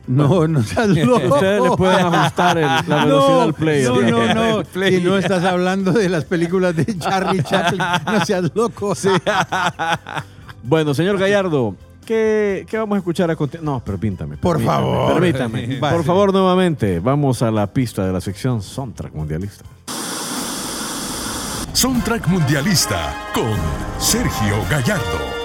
No, no seas loco. Ustedes le pueden ajustar el- la velocidad al play. No, no, no. Si no estás hablando de las películas de Charlie Chaplin, no seas loco. Bueno, señor Gallardo, ¿qué, qué vamos a escuchar a continuación? No, permítame. Por permítame, favor. Permítame. Vale. Por favor, nuevamente, vamos a la pista de la sección Soundtrack Mundialista. Soundtrack Mundialista con Sergio Gallardo.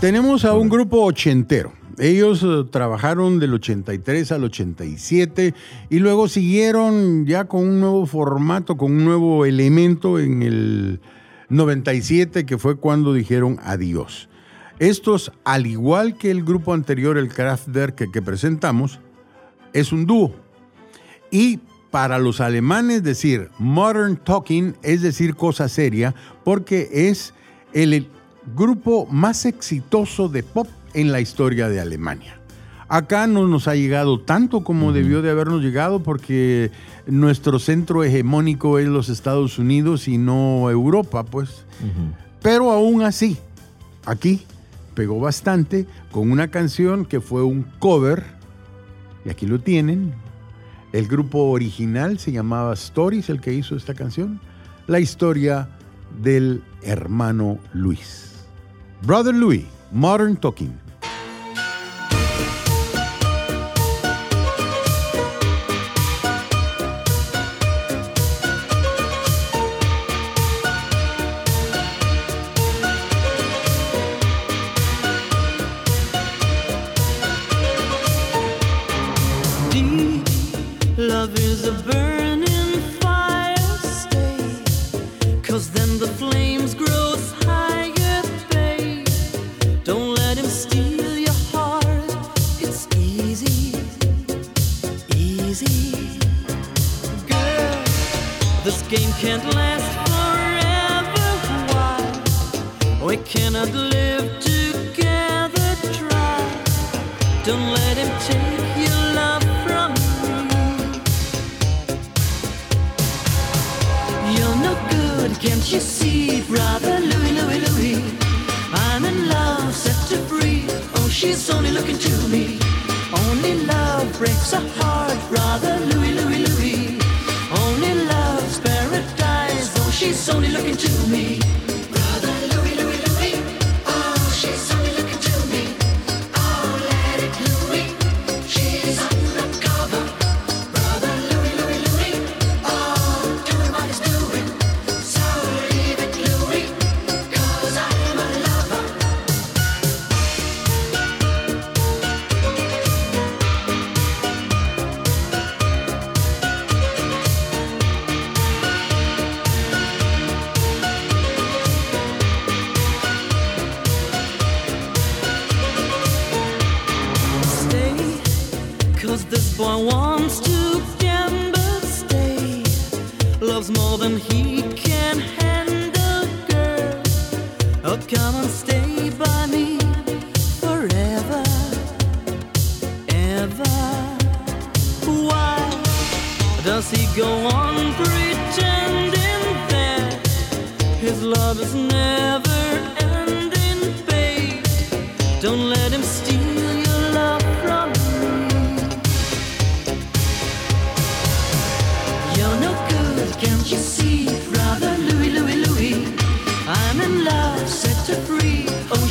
Tenemos a un grupo ochentero. Ellos eh, trabajaron del 83 al 87 y luego siguieron ya con un nuevo formato, con un nuevo elemento en el 97, que fue cuando dijeron adiós. Estos, al igual que el grupo anterior, el Kraftwerk que, que presentamos, es un dúo. Y para los alemanes decir modern talking es decir cosa seria porque es el grupo más exitoso de pop en la historia de Alemania. Acá no nos ha llegado tanto como debió de habernos llegado porque nuestro centro hegemónico es los Estados Unidos y no Europa, pues. Pero aún así, aquí pegó bastante con una canción que fue un cover, y aquí lo tienen. El grupo original se llamaba Stories, el que hizo esta canción. La historia del hermano Luis. Brother Louis, Modern Talking.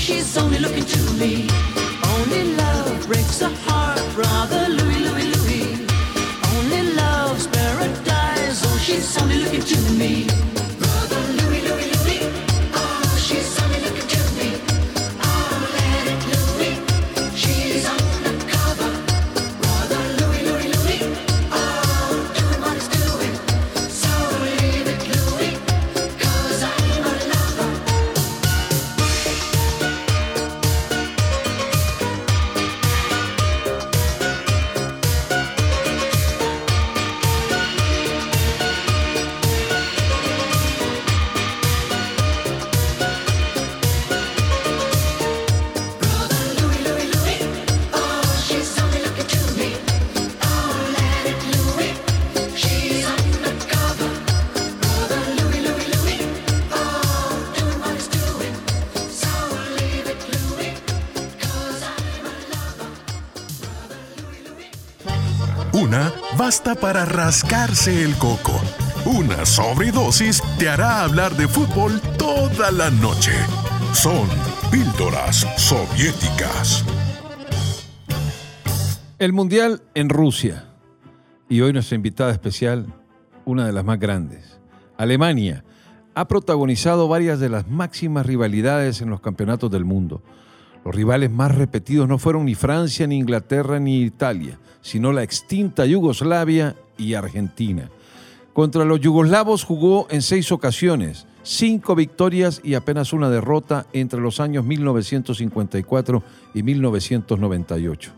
She's only looking to me. Only love breaks a heart, para rascarse el coco. Una sobredosis te hará hablar de fútbol toda la noche. Son píldoras soviéticas. El Mundial en Rusia. Y hoy nuestra invitada especial, una de las más grandes. Alemania ha protagonizado varias de las máximas rivalidades en los campeonatos del mundo. Los rivales más repetidos no fueron ni Francia, ni Inglaterra, ni Italia, sino la extinta Yugoslavia y Argentina. Contra los yugoslavos jugó en seis ocasiones, cinco victorias y apenas una derrota entre los años 1954 y 1998.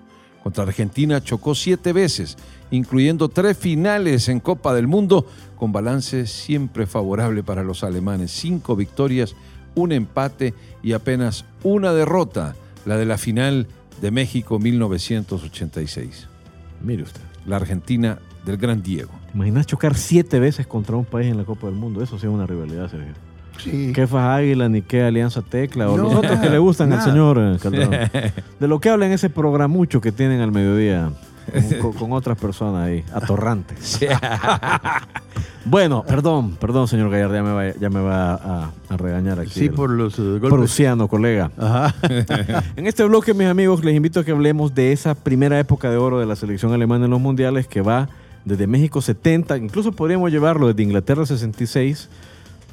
Contra Argentina chocó siete veces, incluyendo tres finales en Copa del Mundo, con balance siempre favorable para los alemanes. Cinco victorias, un empate y apenas una derrota, la de la final de México 1986. Mire usted. La Argentina del Gran Diego. ¿Te imaginas chocar siete veces contra un país en la Copa del Mundo? Eso sí es una rivalidad, Sergio. Sí. ¿Qué faz Águila ni qué Alianza Tecla? O No, los otros que le gustan al nada. señor eh, Calderón. De lo que hablan ese programucho que tienen al mediodía con, otras personas ahí, atorrantes. bueno, perdón, perdón, señor Gallardo, ya me va, ya me va a, a regañar aquí. Sí, el por los eh, golpes. prusiano, colega. Ajá. En este bloque, mis amigos, les invito a que hablemos de esa primera época de oro de la selección alemana en los mundiales que va desde México 70, incluso podríamos llevarlo desde Inglaterra 66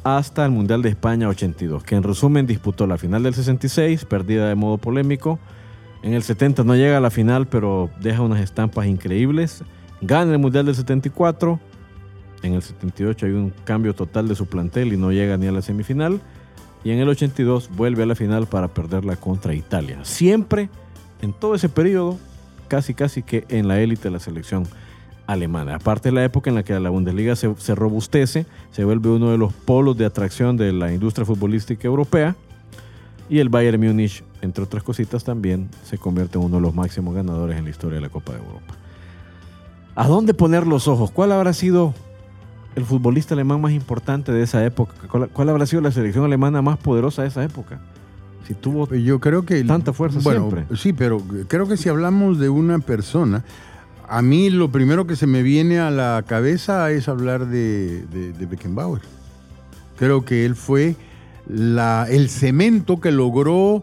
hasta el Mundial de España 82, que en resumen disputó la final del 66, perdida de modo polémico. En el 70 no llega a la final, pero deja unas estampas increíbles. Gana el Mundial del 74. En el 78 hay un cambio total de su plantel y no llega ni a la semifinal. Y en el 82 vuelve a la final para perderla contra Italia. Siempre, en todo ese periodo, casi casi que en la élite de la selección alemana. Aparte de la época en la que la Bundesliga se, robustece, se vuelve uno de los polos de atracción de la industria futbolística europea. Y el Bayern Múnich, entre otras cositas, también se convierte en uno de los máximos ganadores en la historia de la Copa de Europa. ¿A dónde poner los ojos? ¿Cuál habrá sido el futbolista alemán más importante de esa época? ¿Cuál, habrá sido la selección alemana más poderosa de esa época? Si tuvo Yo creo que... Tanta fuerza bueno, siempre. Sí, pero creo que si hablamos de una persona, a mí lo primero que se me viene a la cabeza es hablar de, de- de Beckenbauer. Creo que él fue la, el cemento que logró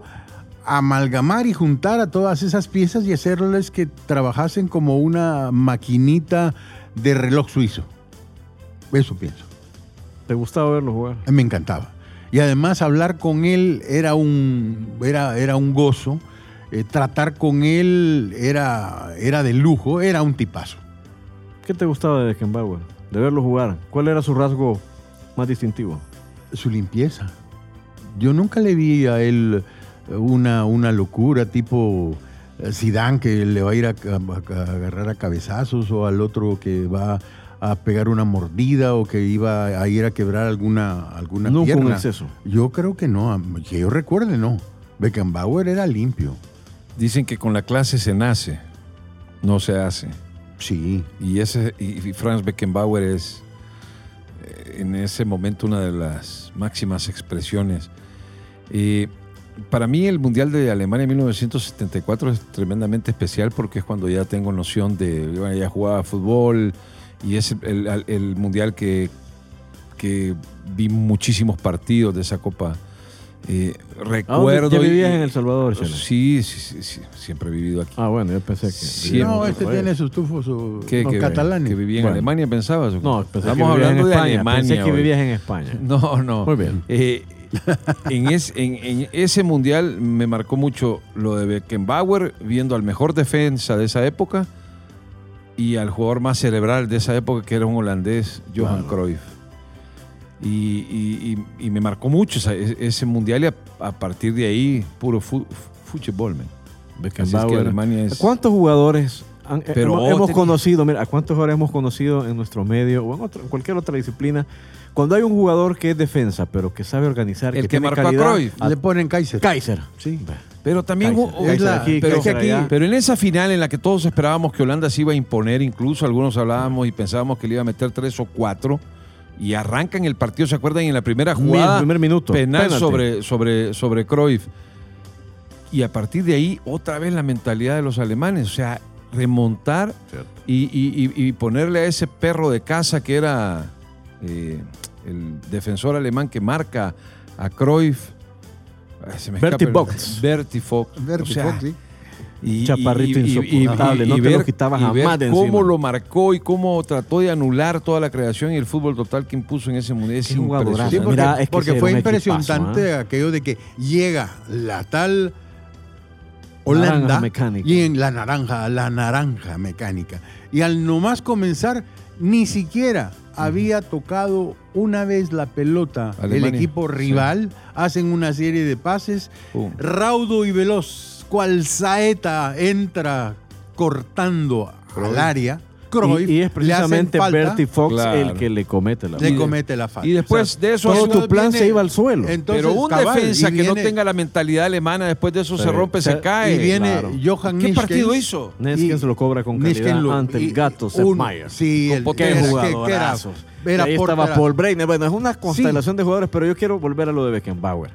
amalgamar y juntar a todas esas piezas y hacerles que trabajasen como una maquinita de reloj suizo. Eso pienso. ¿Te gustaba verlo jugar? Me encantaba. Y además hablar con él era un, era, era un gozo. Eh, tratar con él era, era de lujo, era un tipazo. ¿Qué te gustaba de Beckenbauer? De verlo jugar. ¿Cuál era su rasgo más distintivo? Su limpieza. Yo nunca le vi a él una, una locura tipo Sidán que le va a ir a, a- a agarrar a cabezazos o al otro que va a pegar una mordida o que iba a ir a quebrar alguna, alguna un pierna. exceso. Yo creo que no, que yo recuerde no. Beckenbauer era limpio. Dicen que con la clase se nace, no se hace. Sí. Y ese y y Franz Beckenbauer es eh, en ese momento una de las máximas expresiones. Eh, para mí el Mundial de Alemania 1974 es tremendamente especial porque es cuando ya tengo noción de, bueno, ya jugaba fútbol y es el, el- el Mundial que, que vi muchísimos partidos de esa Copa. Eh, ¿A recuerdo... ¿Ya vivías y- en El Salvador? Sí, sí, sí, sí, siempre he vivido aquí. Ah, bueno, yo pensé que... No, este tiene sus tufos o ¿Qué, los que, catalanes. que vivía en Bueno. Alemania, pensabas? No, pensé Estamos que vivías hablando en de España. Alemania. Pensé que hoy. vivías en España. No, no. Muy bien. Eh, en, es- en- en ese mundial me marcó mucho lo de Beckenbauer, viendo al mejor defensa de esa época y al jugador más cerebral de esa época, que era un holandés, Johan Cruyff. Y, y- y- y me marcó mucho ese, ese mundial y a, a partir de ahí, puro fútbol. Así es que Beckenbauer. Alemania es... ¿Cuántos jugadores han- eh, Pero hemos, hemos conocido? Mira, ¿a cuántos jugadores hemos conocido en nuestro medio o en, otro- en cualquier otra disciplina? Cuando hay un jugador que es defensa, pero que sabe organizar, El que tiene marcó a Cruyff. a- Le ponen Kaiser. Kaiser. Sí. Pero también Kaiser, hubo- es la- aquí, pero, Kaiser allá. pero en esa final en la que todos esperábamos que Holanda se iba a imponer, incluso algunos hablábamos y pensábamos que le iba a meter tres o cuatro, y arrancan el partido, ¿se acuerdan? Y en la primera Mi- jugada, primer minuto, penal sobre, sobre, sobre Cruyff. Y a partir de ahí, otra vez la mentalidad de los alemanes, o sea, remontar y, y- y- y ponerle a ese perro de casa que era eh, el defensor alemán que marca a Cruyff. Se me Bertie Vogt. Bertie Vogt. Bertie O sea, Vogt, sí. y, Chaparrito insoportable, no te lo quitabas y jamás ver de cómo encima. lo marcó y cómo trató de anular toda la creación y el fútbol total que impuso en ese mundial. Sí, porque, Mira, es que porque fue impresionante equipazo, aquello de que llega la tal Holanda y en la naranja, la naranja mecánica. Y al nomás comenzar, ni siquiera había tocado una vez la pelota el equipo sí. rival, hacen una serie de pases, raudo y veloz, cual saeta entra cortando al área. Cruyff, y, y es le precisamente falta, Bertie Fox Claro. el que le comete la le Y- comete la falta. y después de eso- todo tu plan viene- se iba al suelo. Entonces, Pero un cabal, defensa que no tenga la mentalidad alemana, después de eso se Sí. rompe, O sea, se cae. Y viene claro. Johan ¿Qué Neeskens. partido hizo? Neskens lo cobra con calidad lo- ante el gato Sepp. Sí, el, Qué era, era, jugadorazos. era Y ahí estaba Paul Breitner. Bueno, es una constelación de jugadores, pero yo quiero volver a lo de Beckenbauer.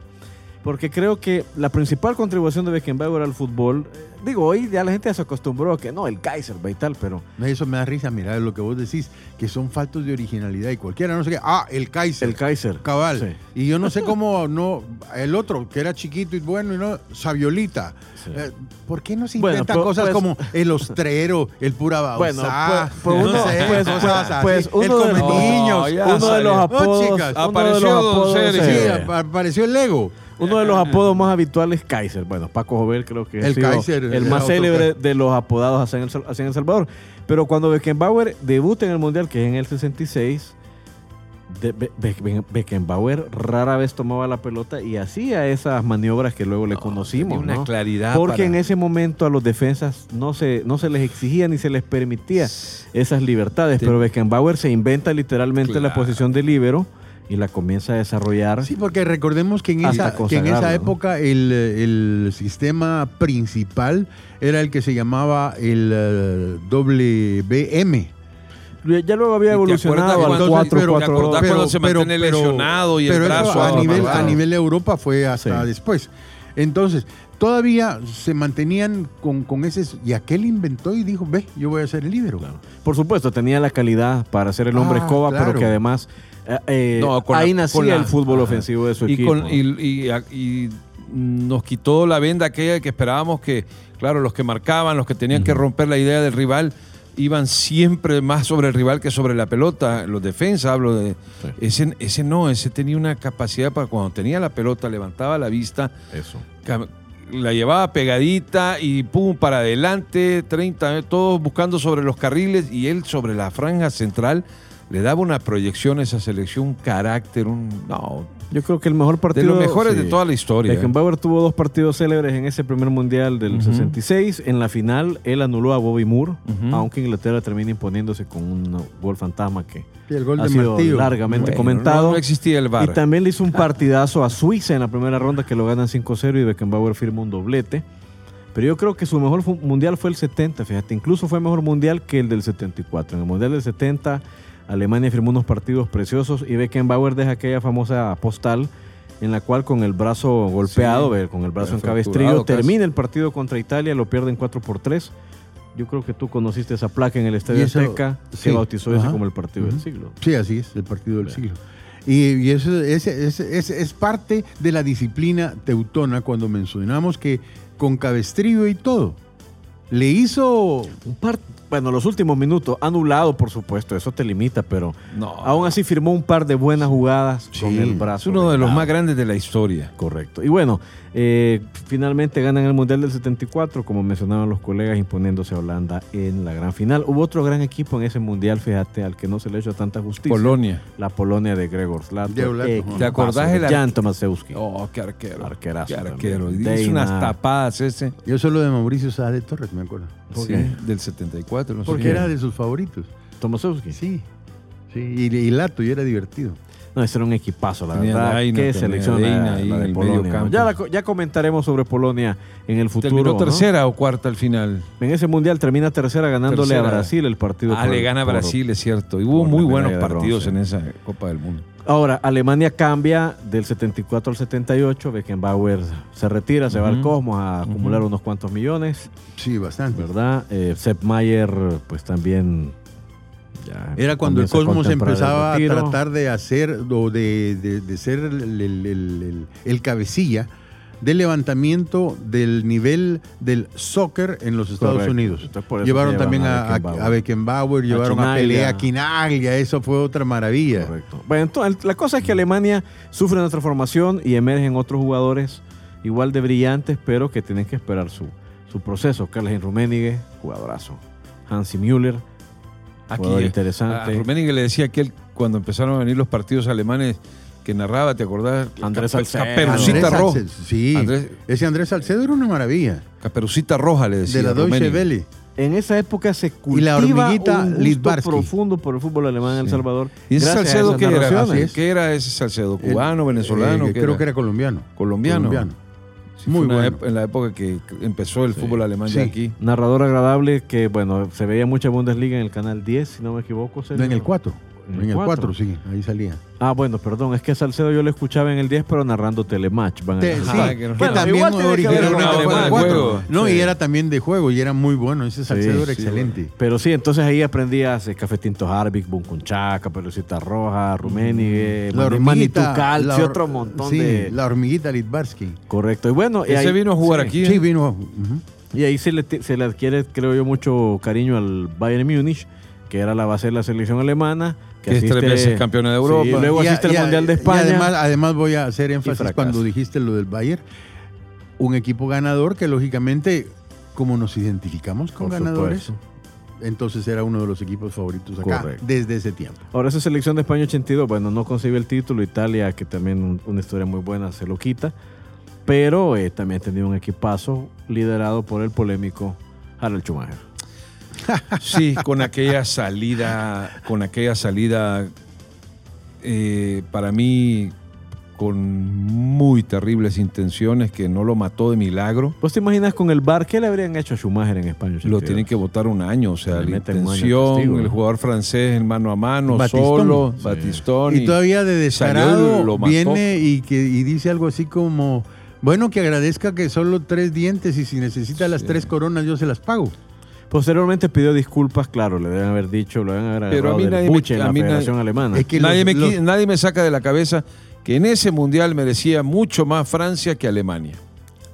Porque creo que la principal contribución de Beckenbauer al fútbol, eh, digo, hoy ya la gente ya se acostumbró a que no, el Kaiser y tal, pero Eso me da risa, mira lo que vos decís, que son faltos de originalidad y cualquiera, no sé qué. Ah, el Kaiser. el Kaiser. Cabal. Sí. Y yo no sé cómo no. El otro, que era chiquito y bueno, y no. Saviolita. Sí. Eh, ¿Por qué no se Bueno, inventan pues- cosas pues- como el ostrero, el pura bauzá? Bueno, pues- pues no uno- sé, pues- cosas así, pues el uno de- come No, niños. ya uno de los No, apodos. chicas. uno de Apareció los apodos. Sí, eh, ap- apareció el Lego. Uno de los apodos más habituales, Kaiser. Bueno, Paco Jovel creo que ha El Kaiser, el más célebre de los apodados hacia El, Sal- hacia El Salvador. Pero cuando Beckenbauer debuta en el Mundial, que es en el 66, de- Be- Be- Beckenbauer rara vez tomaba la pelota y hacía esas maniobras que luego le conocimos. Tenía una ¿no? claridad. Porque para- en ese momento a los defensas no se, no se les exigía ni se les permitía esas libertades. Pero Beckenbauer se inventa literalmente la posición de líbero y la comienza a desarrollar. Sí, porque recordemos que en esa, que en esa época el, el sistema principal era el que se llamaba el eh, WBM. Ya luego había ¿Y te evolucionado acuerdas al cuando- 4 pero- 4 ¿te acuerdas cuando se mantiene lesionado y el pero brazo a nivel, a nivel de Europa fue hasta Sí. después. Entonces, todavía se mantenían con, con ese... Y aquel inventó y dijo, ve, yo voy a ser el líbero. Por supuesto, tenía la calidad para ser el hombre Ah, escoba, pero que además eh, eh, No, con ahí la- nacía con la- el fútbol ofensivo de su y, equipo. con- y- y- y nos quitó la venda aquella que esperábamos que, claro, los que marcaban, los que tenían que romper la idea del rival, iban siempre más sobre el rival que sobre la pelota. Los defensas, hablo de. Sí. Ese, ese no, ese tenía una capacidad para cuando tenía la pelota, levantaba la vista, Eso. la llevaba pegadita y pum, para adelante, 30, todos buscando sobre los carriles y él sobre la franja central. Le daba una proyección a esa selección, un carácter, un. No, Yo creo que el mejor de partido. los mejores sí. de toda la historia. ¿eh? Beckenbauer tuvo dos partidos célebres en ese primer mundial del Ujú. 66. En la final, él anuló a Bobby Moore, aunque Inglaterra termina imponiéndose con un gol fantasma que Y el gol ha de sido Martillo. largamente Bueno, comentado. No, no existía el Y también le hizo un partidazo a Suiza en la primera ronda que lo ganan 5-0 y Beckenbauer firma un doblete. Pero yo creo que su mejor mundial fue el 70, fíjate, incluso fue mejor mundial que el del 74. En el mundial del 70 Alemania firmó unos partidos preciosos y Beckenbauer deja aquella famosa postal en la cual con el brazo golpeado, Sí. con el brazo en casi. termina el partido contra Italia, lo pierden 4 por 3. Yo creo que tú conociste esa placa en el Estadio eso- Azteca, sí, que bautizó ese ajá. como el partido del siglo. Sí, así es, el partido del siglo. Y, y eso es, es- es- es parte de la disciplina teutona cuando mencionamos que con cabestrillo y todo. Le hizo Un par, bueno, los últimos minutos, anulado por supuesto, eso te limita, pero No. aún así firmó un par de buenas jugadas con el Es brazo. uno de los más grandes de la historia. Correcto. Y bueno, eh, finalmente ganan el Mundial del 74, como mencionaban los colegas, imponiéndose a Holanda en la gran final. Hubo otro gran equipo en ese Mundial, fíjate, al que no se le hizo tanta justicia. Polonia. La Polonia de Gregor Slato. ¿Te acordás el Jan Tomaszewski. Oh, qué arquero. Arquerazo Qué arquero. Hizo unas tapadas ese. Yo solo de Mauricio Sá de Torres, me acuerdo. ¿Por Sí, qué? del 74. no sé Porque era de sus favoritos. Tomaszewski. Sí. Sí, y, y Lato, y era divertido. No, ese era un equipazo, la Tenía verdad. Qué selección la, ahí la de Polonia. campo. Ya, la co- ya comentaremos sobre Polonia en el futuro. Terminó ¿no? tercera o cuarta al final. En ese mundial termina tercera ganándole Tercera. a Brasil el partido. Ah, por- le gana por- Brasil, es cierto. Y hubo muy buenos partidos bronce. en esa Copa del Mundo. Ahora, Alemania cambia del 74 al 78. Beckenbauer se retira, se va al. Cosmos a acumular unos cuantos millones, Sí, bastante. ¿verdad? Eh, Sepp Maier, pues también. ya Era cuando el Cosmos empezaba a tratar de hacer o de, de- de ser el, el- el- el- el cabecilla del levantamiento del nivel del soccer en los Estados Correcto. Unidos. Llevaron también a a, a- Beckenbauer. a llevaron a. Pelé, a Quinaglia, eso fue otra maravilla. Correcto. Bueno, entonces, la cosa es que Alemania sufre una transformación y emergen otros jugadores igual de brillantes, pero que tienen que esperar su, su proceso. Karl-Heinz Rummenigge, jugadorazo. Hansi Müller, jugador interesante. A Rummenigge le decía que él, cuando empezaron a venir los partidos alemanes, que narraba, ¿te acordás? Andrés Cape- Salcedo. Caperucita Andrés Roja. Salcedo, Sí, Andrés- ese Andrés Salcedo era una maravilla. Caperucita Roja le decía. de la Deutsche. Welle. En esa época se Y cultiva la hormiguita un gusto profundo por el fútbol alemán en El. Salvador. ¿Y ese Salcedo qué era? ¿Qué era ese Salcedo? ¿Cubano, Eh, venezolano? eh, ¿Qué creo era? que era colombiano. colombiano. Muy Sí, fue una bueno. en la época que empezó el Sí. fútbol alemán ya Sí. aquí. Narrador agradable que, bueno, se veía mucha Bundesliga en el canal 10, si no me equivoco. No, en el 4. En En el el cuatro. 4, sí, ahí salía. Ah, bueno, perdón, es que Salcedo yo lo escuchaba en el 10, pero narrando Telematch. Van a Te- decir. sí, Ajá, que no- que Bueno, también originalmente fue de juego. No, Sí. y era también de juego y era muy bueno. Ese Salcedo era sí, excelente. Pero sí, entonces ahí aprendías eh, Café Tinto Harvick, Bunkunchaka, Pelucita Roja, Rummenigge, La Mani- hormiguita. Manitou Calci, la hor- otro montón sí, de... La hormiguita Litvarsky. Correcto. Y bueno, y Ese ahí, vino a jugar sí. aquí. Sí, ¿eh? vino. ujú. Y ahí se le, se le adquiere, creo yo, mucho cariño al Bayern Múnich, que era la base de la selección alemana. Que, es tres veces campeona de Europa. Sí, luego Y asiste y el a- Mundial de España. además, además voy a hacer énfasis cuando dijiste lo del Bayern. Un equipo ganador que lógicamente, como nos identificamos con Por ganadores, supuesto. entonces era uno de los equipos favoritos acá Correcto. desde ese tiempo. Ahora esa selección de España 82, bueno, no consigue el título. Italia, que también un- una historia muy buena, se lo quita. Pero eh, también tenía un equipazo liderado por el polémico Harald Schumacher. Sí, con aquella salida, con aquella salida, eh, para mí, con muy terribles intenciones, que no lo mató de milagro. ¿Vos te imaginas con el bar qué le habrían hecho a Schumacher en España? Lo 82? tienen que votar un año, o sea, Le la intención, el jugador francés en mano a mano, Batistón. solo, Sí. Batistón. Y todavía de descarado lo mató. viene y, que, y dice algo así como, bueno, que agradezca que solo tres dientes y si necesita las tres coronas yo se las pago. Posteriormente pidió disculpas, claro, le deben haber dicho, lo deben haber Pero a mí nadie me- en la nadie- Federación Alemana. Es que nadie, los- me, los- nadie me saca de la cabeza que en ese mundial merecía mucho más Francia que Alemania.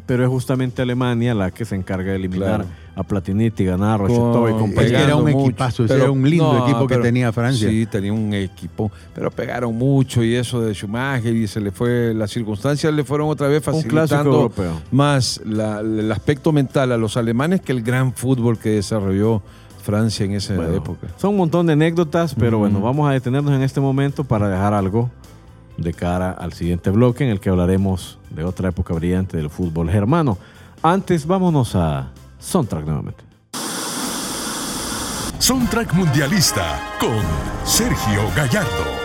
Pero es justamente Alemania la que se encarga de eliminar Claro. a Platiniti, ganar, Rochetov y Con- Es que compañía. era un pegando equipazo, pero- era un lindo no, equipo que tenía Francia. Sí, tenía un equipo, pero pegaron mucho y eso de Schumacher y se le fue, las circunstancias le fueron otra vez facilitando más la- el aspecto mental a los alemanes que el gran fútbol que desarrolló Francia en esa Bueno, época. Son un montón de anécdotas, pero Mm. bueno, vamos a detenernos en este momento para dejar algo de cara al siguiente bloque en el que hablaremos de otra época brillante del fútbol germano. Antes, vámonos a Soundtrack nuevamente. Soundtrack Mundialista con Sergio Gallardo.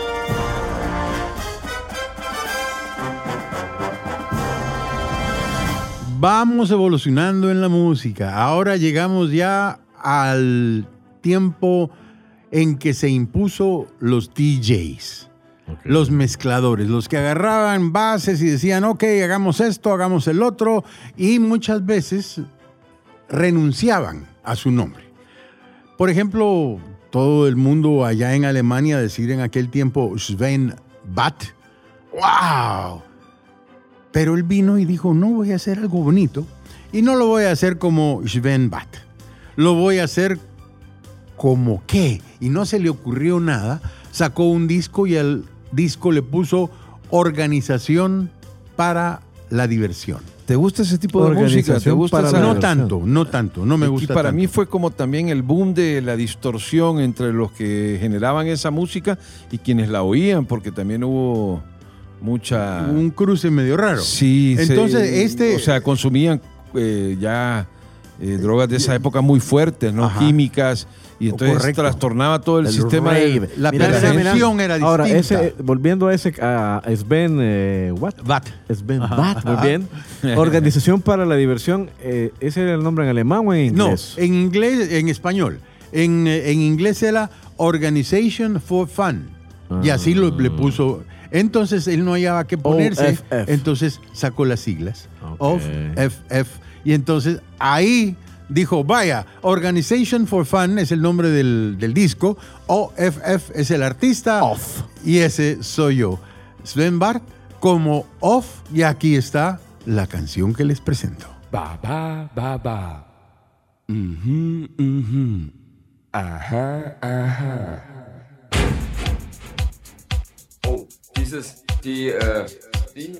Vamos evolucionando en la música. Ahora llegamos ya al tiempo en que se impuso los DJs, los mezcladores, los que agarraban bases y decían, ok, hagamos esto, hagamos el otro, y muchas veces renunciaban a su nombre. Por ejemplo, todo el mundo allá en Alemania decir en aquel tiempo Sven Bat, ¡wow! Pero él vino y dijo, no voy a hacer algo bonito y no lo voy a hacer como Sven Bat, lo voy a hacer como qué. Y no se le ocurrió nada, sacó un disco y al disco le puso Organización para la Diversión. ¿Te gusta ese tipo de música? ¿Te gusta para No tanto, no tanto, no me y gusta. para tanto. mí fue como también el boom de la distorsión entre los que generaban esa música y quienes la oían, porque también hubo mucha... un cruce medio raro. Sí, se- Entonces, este- O sea, consumían eh, ya eh, drogas de esa época muy fuertes, ¿no? Ajá. Químicas, y entonces Correcto. trastornaba todo el, El sistema de La Mira, de mira, mira. percepción era distinta. Ahora, ese, volviendo a ese, a Sven, eh, what? Bat. Sven Bat, muy bien. Organización para la diversión, eh, ¿ese era el nombre en alemán o en No, inglés? en inglés, en español. En, eh, en inglés era Organization for Fun. Y así lo, le puso. Entonces él no hallaba qué ponerse. OFF. Entonces sacó las siglas. Ok. OFF. Y entonces ahí dijo, vaya, Organization for Fun es el nombre del, del disco. OFF es el artista. Off. Y ese soy yo. Sven Bart como Off. Y aquí está la canción que les presento. Ba ba ba ba. Mhm mhm. Aha aha. Oh, dieses die äh die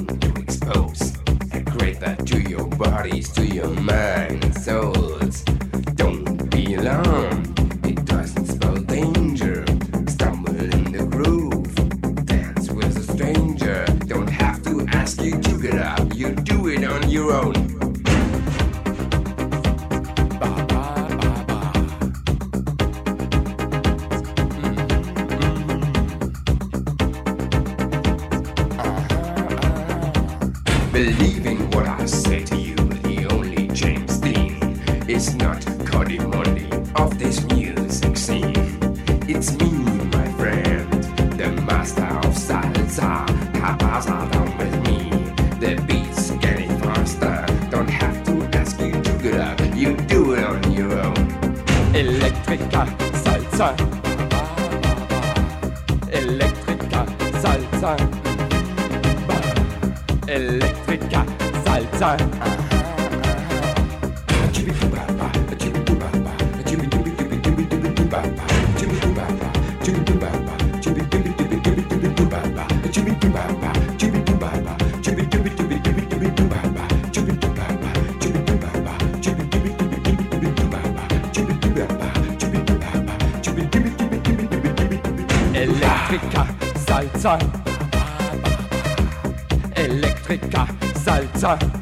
that to your bodies, to your mind and souls. Don't be alarmed. It doesn't spell danger. Stumble in the groove. Dance with a stranger. Don't have to ask you to get up. You do it on your own. Salsa. Electrica salsa. Electrica salsa.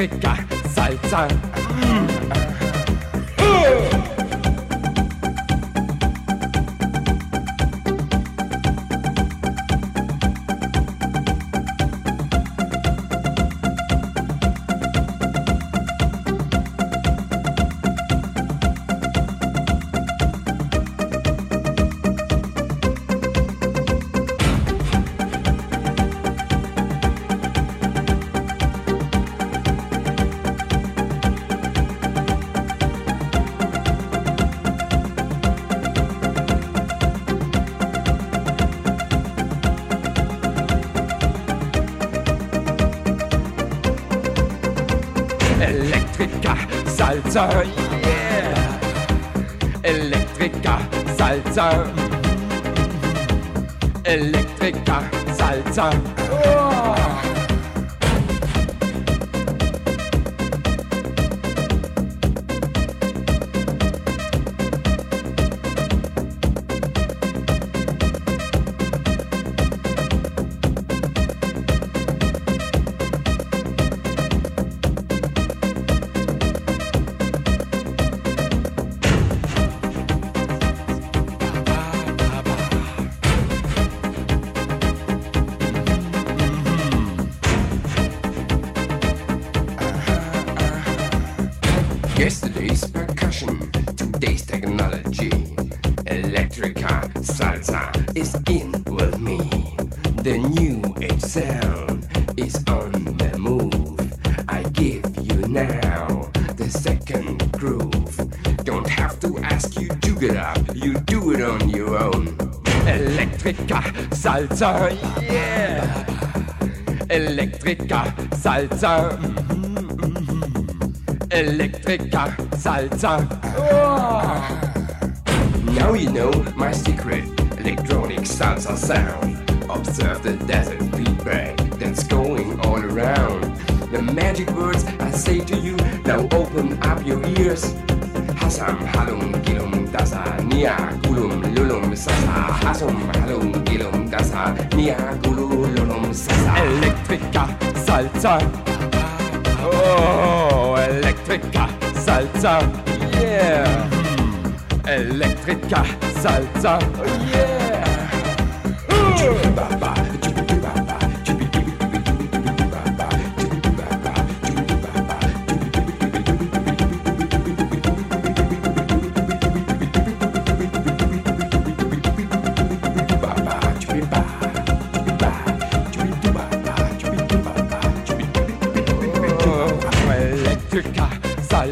Paprika, Salsa. Mm. Salsa. Yeah. Electrica salsa. Electrica salsa. Salsa, yeah. Electrica salsa. mhm, mhm. Electrica salsa. Oh. Now you know my secret electronic salsa sound. Observe the desert feedback that's going all around. The magic words I say to you, now open up your ears. Hasam halum gilum dasa nia gulum lulum sasa hasum halum gilum dasa nia gulum lulum sasa Electrica salsa. Oh Electrica salsa. Yeah. Electrica salsa. Oh yeah. Oh,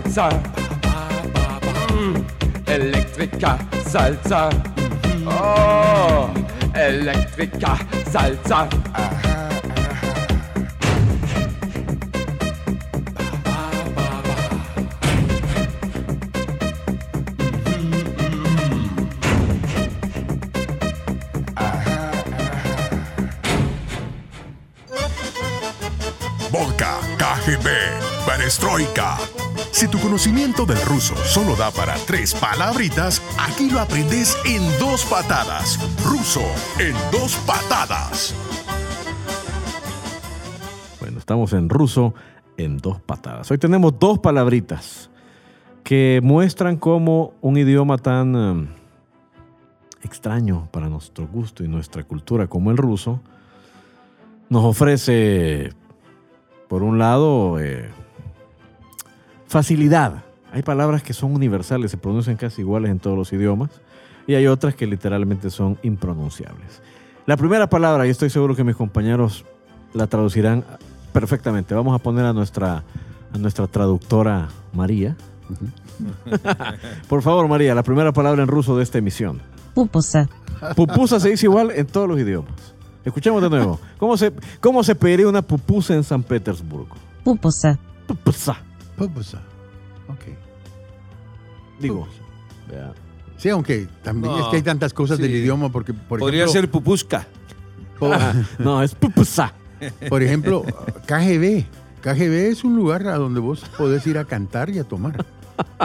salsa. Mm, salsa. Oh Electrica salsa. Vodka, KGB, Perestroika. Si tu conocimiento del ruso solo da para tres palabritas, aquí lo aprendes en dos patadas. Ruso en dos patadas. Bueno, estamos en ruso en dos patadas. Hoy tenemos dos palabritas que muestran cómo un idioma tan eh, extraño para nuestro gusto y nuestra cultura como el ruso nos ofrece, por un lado, eh, Facilidad. Hay palabras que son universales, se pronuncian casi iguales en todos los idiomas y hay otras que literalmente son impronunciables. La primera palabra, y estoy seguro que mis compañeros la traducirán perfectamente. Vamos a poner a nuestra, a nuestra traductora María. Por favor, María, la primera palabra en ruso de esta emisión. Pupusa. Pupusa se dice igual en todos los idiomas. Escuchemos de nuevo. ¿Cómo se, cómo se pediría una pupusa en San Petersburgo? Pupusa. Pupusa. Pupusa. Ok. Digo, Pupusa. vea, Sí, aunque también No, es que hay tantas cosas sí. del idioma, porque, por Podría ejemplo, ser pupusca. por, no, es pupusa. por ejemplo, KGB. KGB es un lugar a donde vos podés ir a cantar y a tomar.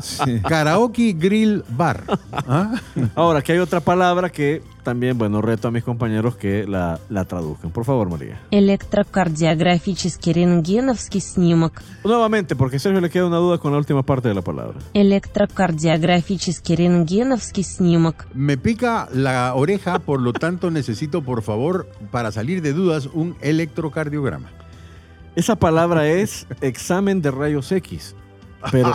Sí. Karaoke Grill Bar. ¿Ah? Ahora, aquí hay otra palabra que también, bueno, reto a mis compañeros que la, la traduzcan. Por favor, María. Электрокардиографический рентгеновский снимок. Nuevamente, porque a Sergio le queda una duda con la última parte de la palabra. Электрокардиографический рентгеновский снимок. Me pica la oreja, por lo tanto necesito, por favor, para salir de dudas, un electrocardiograma. Esa palabra es examen de rayos X. Pero,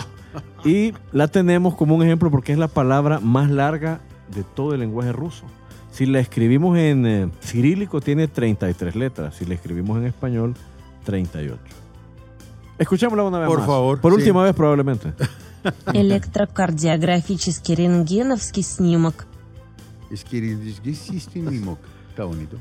y la tenemos como un ejemplo porque es la palabra más larga de todo el lenguaje ruso. Si la escribimos en eh, cirílico tiene 33 letras. Si la escribimos en español, 38. Escuchémosla una vez Por más. favor, Por sí. última vez probablemente. Электрокардиографический рентгеновский снимок. Es que está bonito.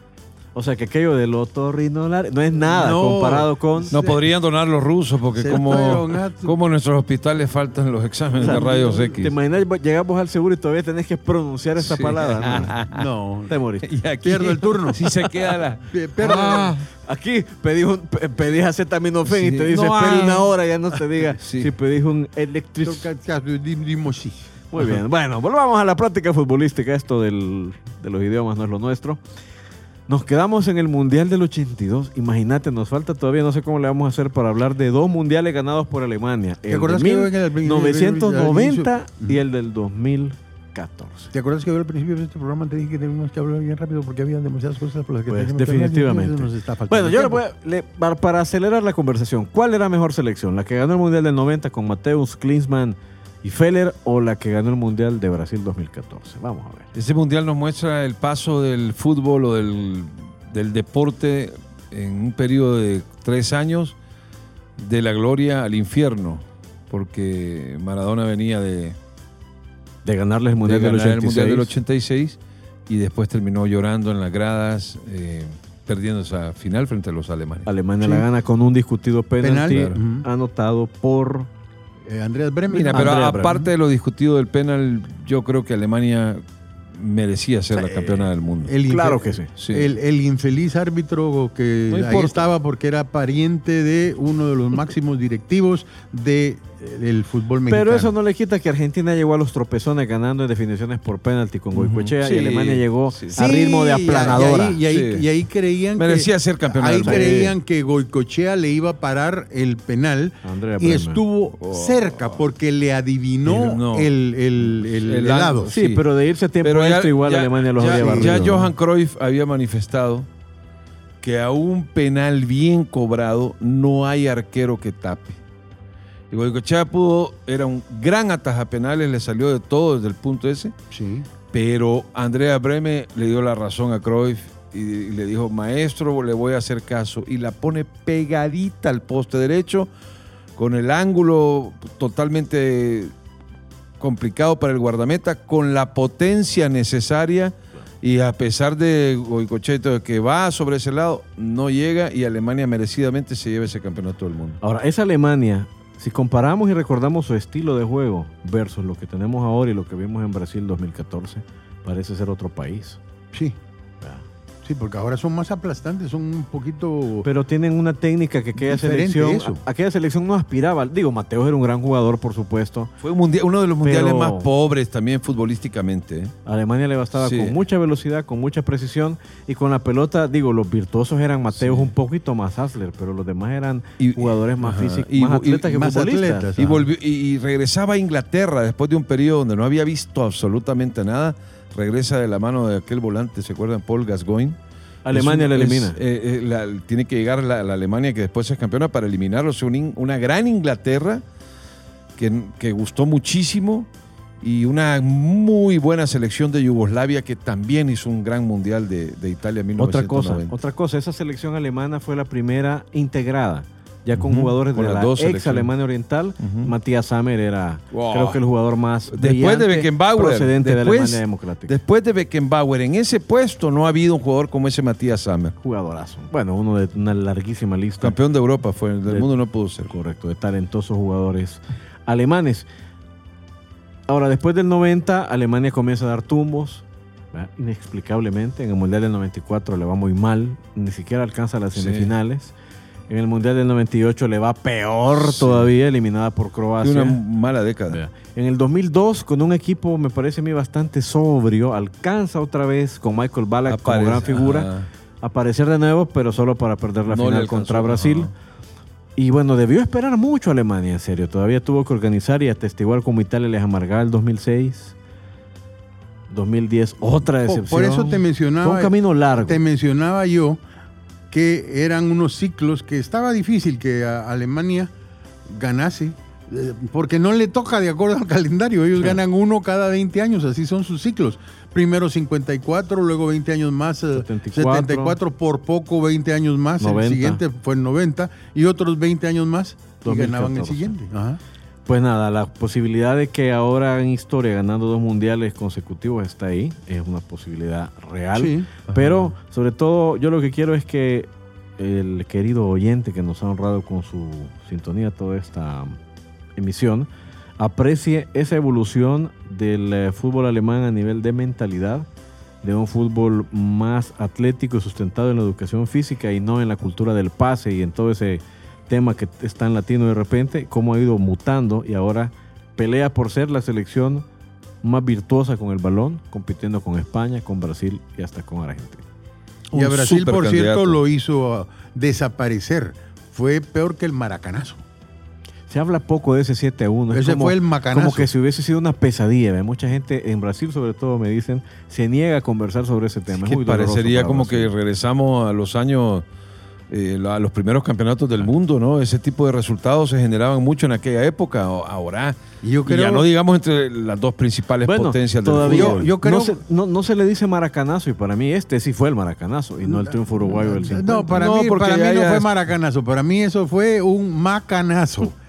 O sea que aquello del otorrinolaringos no es nada No. comparado con... No podrían donar los rusos porque como, como en nuestros hospitales faltan los exámenes de rayos X. ¿Te imaginas? Llegamos al seguro y todavía tenés que pronunciar esa Sí. palabra. No. No, Te moriste. Y aquí Pierdo el turno. Sí se queda la... Pierdo- Ah, Aquí pedís, un, pe- pedís acetaminofén y te dice No espera una hora, ya no te diga Sí. si pedís un electric. Dimos sí. Muy bien. Bueno, volvamos a la práctica futbolística. Esto del- de los idiomas no es lo nuestro. Nos quedamos en el Mundial del 82. Imagínate, nos falta todavía, no sé cómo le vamos a hacer para hablar de dos mundiales ganados por Alemania. ¿Te El acuerdas de que yo en el- 1990 Ujú. y el del 2014. ¿Te acuerdas que yo al principio de este programa te dije que teníamos que hablar bien rápido porque había demasiadas cosas por las que Pues, teníamos que hablar? definitivamente. Nos está faltando Bueno, yo le voy a- le- para, para acelerar la conversación, ¿cuál era mejor selección? ¿La que ganó el Mundial del 90 con Mateus, Klinsmann y Feller o la que ganó el Mundial de Brasil 2014? Vamos a ver. Ese mundial nos muestra el paso del fútbol o del, del deporte en un periodo de tres años de la gloria al infierno, porque Maradona venía de, De ganarles el de Mundial del ganar 86. el Mundial del 86 y después terminó llorando en las gradas, eh, perdiendo esa final frente a los alemanes. Alemania Sí. la gana con un discutido penalti claro. anotado por Eh, Andreas Bremer. Mira, pero Andrea aparte de lo discutido del penal, yo creo que Alemania merecía ser la campeona del mundo. El Claro que sí. Sí. El, el infeliz árbitro que No ahí estaba porque era pariente de uno de los máximos directivos de, eh, del fútbol mexicano. Pero eso no le quita que Argentina llegó a los tropezones ganando en definiciones por penalti con Goicoechea Sí, y Alemania llegó sí. a ritmo de aplanadora. Y ahí, y ahí- Sí. y ahí creían Merecía que, ser campeona Ahí creían que Goicochea le iba a parar el penal Andrea y Bremer. estuvo Oh. cerca porque le adivinó El- no. el, el, el El helado. ángulo, Sí, sí. pero de irse a tiempo Pero ya- extra igual ya- Alemania los ya- había barrido. Ya. Johan Cruyff había manifestado que a un penal bien cobrado no hay arquero que tape. Y Goicoechea pudo, era un gran ataja penales, le salió de todo desde el punto ese, Sí. pero Andrea Breme le dio la razón a Cruyff y, y le dijo, maestro, le voy a hacer caso. Y la pone pegadita al poste derecho, con el ángulo totalmente complicado para el guardameta, con la potencia necesaria. Y a pesar de Goicochea que va sobre ese lado, no llega y Alemania merecidamente se lleva ese campeonato del mundo. Ahora, esa Alemania, si comparamos y recordamos su estilo de juego versus lo que tenemos ahora y lo que vimos en Brasil 2014, parece ser otro país. Sí. Sí, porque ahora son más aplastantes, son un poquito... Pero tienen una técnica que aquella selección, eso. a- aquella selección no aspiraba. Digo, Mateos era un gran jugador, por supuesto. Fue un mundial- uno de los mundiales más pobres también futbolísticamente. ¿eh? A Alemania le bastaba Sí. con mucha velocidad, con mucha precisión y con la pelota, digo, los virtuosos eran Mateos Sí. un poquito más Hasler, pero los demás eran Y- jugadores más físicos, Y- más y- atletas que más futbolistas. atletas. Y, volvió, y, y regresaba a Inglaterra después de un periodo donde no había visto absolutamente nada. Regresa de la mano de aquel volante, ¿se acuerdan? Paul Gascoigne. Alemania un- elimina. es, eh, eh, la- tiene que llegar la, la Alemania que después es campeona para eliminarlos. Un una gran Inglaterra que, que gustó muchísimo y una muy buena selección de Yugoslavia que también hizo un gran mundial de, de Italia en Otra cosa, 1990. otra cosa, esa selección alemana fue la primera integrada, ya con jugadores con de la dos ex selecciones. Alemania Oriental. Ujú. Matías Sammer era, Wow. creo que el jugador más Después de Beckenbauer, procedente de Alemania Democrática. Después de Beckenbauer en ese puesto no ha habido un jugador como ese Matías Sammer. Jugadorazo. Bueno, uno de una larguísima lista. Campeón de Europa fue, del De- mundo no pudo ser. Correcto, de talentosos jugadores alemanes. Ahora, después del 90, Alemania comienza a dar tumbos, inexplicablemente. En el Mundial del 94 le va muy mal, ni siquiera alcanza las Sí. semifinales. En el Mundial del 98 le va peor Sí. todavía, eliminada por Croacia. una mala década. En el 2002, con un equipo, me parece a mí, bastante sobrio, alcanza otra vez con Michael Ballack como gran figura ajá. aparecer de nuevo, pero solo para perder la No final alcanzó, contra Brasil. ajá. Y bueno, debió esperar mucho Alemania, en serio. Todavía tuvo que organizar y atestiguar como Italia les amargaba el 2006. 2010, otra Por- decepción. por eso te mencionaba- Fue un camino largo. Te mencionaba yo que eran unos ciclos que estaba difícil que Alemania ganase, eh, porque no le toca de acuerdo al calendario. Ellos ganan uno cada 20 años, así son sus ciclos. Primero 54, luego 20 años más, eh, 74. 74, por poco 20 años más. 90. El siguiente fue el 90 y otros 20 años más y 2014. ganaban el siguiente. Ajá. Pues nada, la posibilidad de que ahora hagan historia ganando dos mundiales consecutivos está ahí. Es una posibilidad real. Sí. Pero sobre todo yo lo que quiero es que el querido oyente que nos ha honrado con su sintonía toda esta emisión aprecie esa evolución del eh, fútbol alemán a nivel de mentalidad, de un fútbol más atlético y sustentado en la educación física y no en la cultura del pase y en todo ese tema que es tan latino de repente, cómo ha ido mutando y ahora pelea por ser la selección más virtuosa con el balón, compitiendo con España, con Brasil y hasta con Argentina. Y a Brasil, por cierto, lo hizo ah, desaparecer. Fue peor que el maracanazo. Se habla poco de ese 7 a 1. Es Ese como, fue el macanazo. Como que si hubiese sido una pesadilla. ¿ve? Mucha gente en Brasil, sobre todo, me dicen, se niega a conversar sobre ese tema. Es que muy doloroso parecería como que regresamos a los años eh, la- los primeros campeonatos del mundo, ¿no? Ese tipo de resultados se generaban mucho en aquella época. O- Ahora, Y yo y ya creo- no digamos entre las dos principales Bueno, potencias del todavía fútbol. Yo- yo creo- no, se, no, no se le dice maracanazo y para mí este sí fue el maracanazo y no el triunfo uruguayo del 50. No, para No, mí, para mí no fue maracanazo, para mí eso fue un macanazo.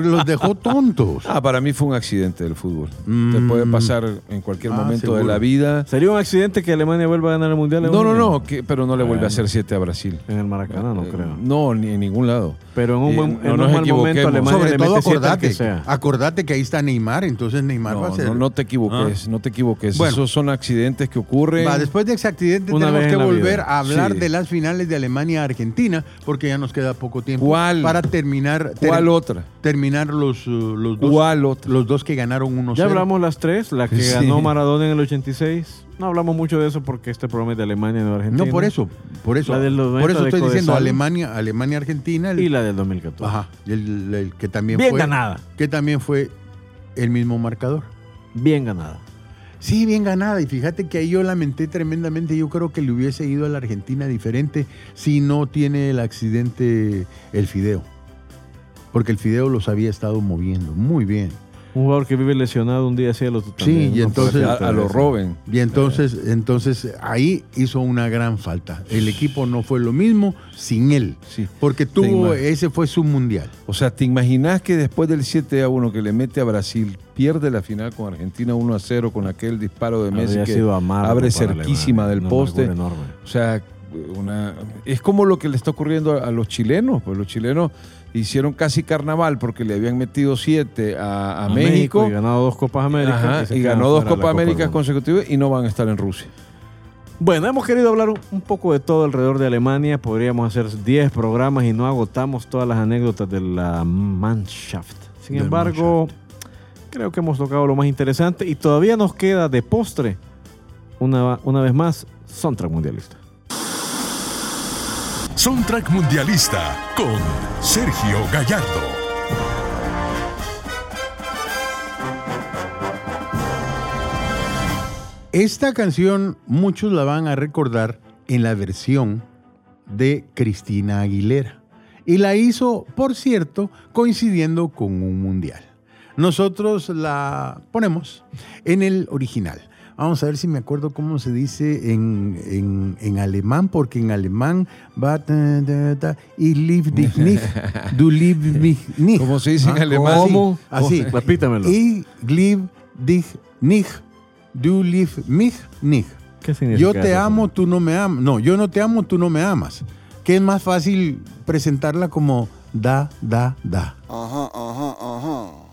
Los dejó tontos. Ah, para mí fue un accidente del fútbol. Te Mm. puede pasar en cualquier Ah, momento de la vida. ¿Sería un accidente que Alemania vuelva a ganar el Mundial? No, no, no, que- pero no le vuelve a hacer siete a Brasil. En el Maracaná no Eh, creo. No, ni en ningún lado. Pero en un, Eh, buen, no en un mal momento. Alemania Sobre le todo mete acordate, que sea. acordate que ahí está Neymar, entonces Neymar va a No, ser. no, no te equivoques, no te equivoques. Bueno. Esos son accidentes que ocurren. Va, después de ese accidente Una tenemos que volver vida. a hablar Sí. de las finales de Alemania-Argentina, porque ya nos queda poco tiempo ¿Cuál? para terminar, ter- ¿Cuál otra? Terminar los, uh, los, dos, los dos que ganaron 1-0. Ya hablamos las tres, la que Sí. ganó Maradona en el 86. No hablamos mucho de eso porque este programa es de Alemania y no de Argentina. No, por eso, por eso. La del 90 por eso de estoy diciendo. Alemania, Alemania, Argentina. el- Y la del 2014. Ajá, el, el que también Bien fue ganada. que también fue el mismo marcador. Bien ganada. Sí, bien ganada. Y fíjate que ahí yo lamenté tremendamente. Yo creo que le hubiese ido a la Argentina diferente si no tiene el accidente el Fideo. Porque el Fideo los había estado moviendo muy bien. Un jugador que vive lesionado un día así a los Sí, y entonces- a, a lo roben. Y entonces, entonces ahí hizo una gran falta. El equipo no fue lo mismo sin él. Sí. Porque tuvo, ese fue su mundial. O sea, ¿te imaginas que después del 7 a 1 que le mete a Brasil, pierde la final con Argentina 1 a 0 con aquel disparo de Messi Habría que abre cerquísima Alemania, del una poste? enorme. O sea, una, es como lo que le está ocurriendo a, a los chilenos. Pues los chilenos hicieron casi carnaval porque le habían metido 7 a, a México. y ganado dos Copas Américas. Ajá, y ganó dos Copas Américas consecutivas y no van a estar en Rusia. Bueno, hemos querido hablar un- poco de todo alrededor de Alemania. Podríamos hacer 10 programas y no agotamos todas las anécdotas de la Mannschaft. Sin Del embargo, creo que hemos tocado lo más interesante y todavía nos queda de postre, una, una vez más, Soundtrack Mundialista. Soundtrack Mundialista con Sergio Gallardo. Esta canción muchos la van a recordar en la versión de Cristina Aguilera. Y la hizo, por cierto, coincidiendo con un mundial. Nosotros la ponemos en el original. Vamos a ver si me acuerdo cómo se dice en, en- en alemán, porque en alemán va y lieb dich nicht, du lieb mich nicht. ¿Cómo se dice en Ah, alemán? ¿Cómo? Así. Repítamelo. Ich lieb dich nicht, du lieb mich nicht. ¿Qué significa Yo te eso? amo, tú no me amas. No, yo no te amo, tú no me amas. Que es más fácil presentarla como da, da, da. Ajá, ajá. Ajá.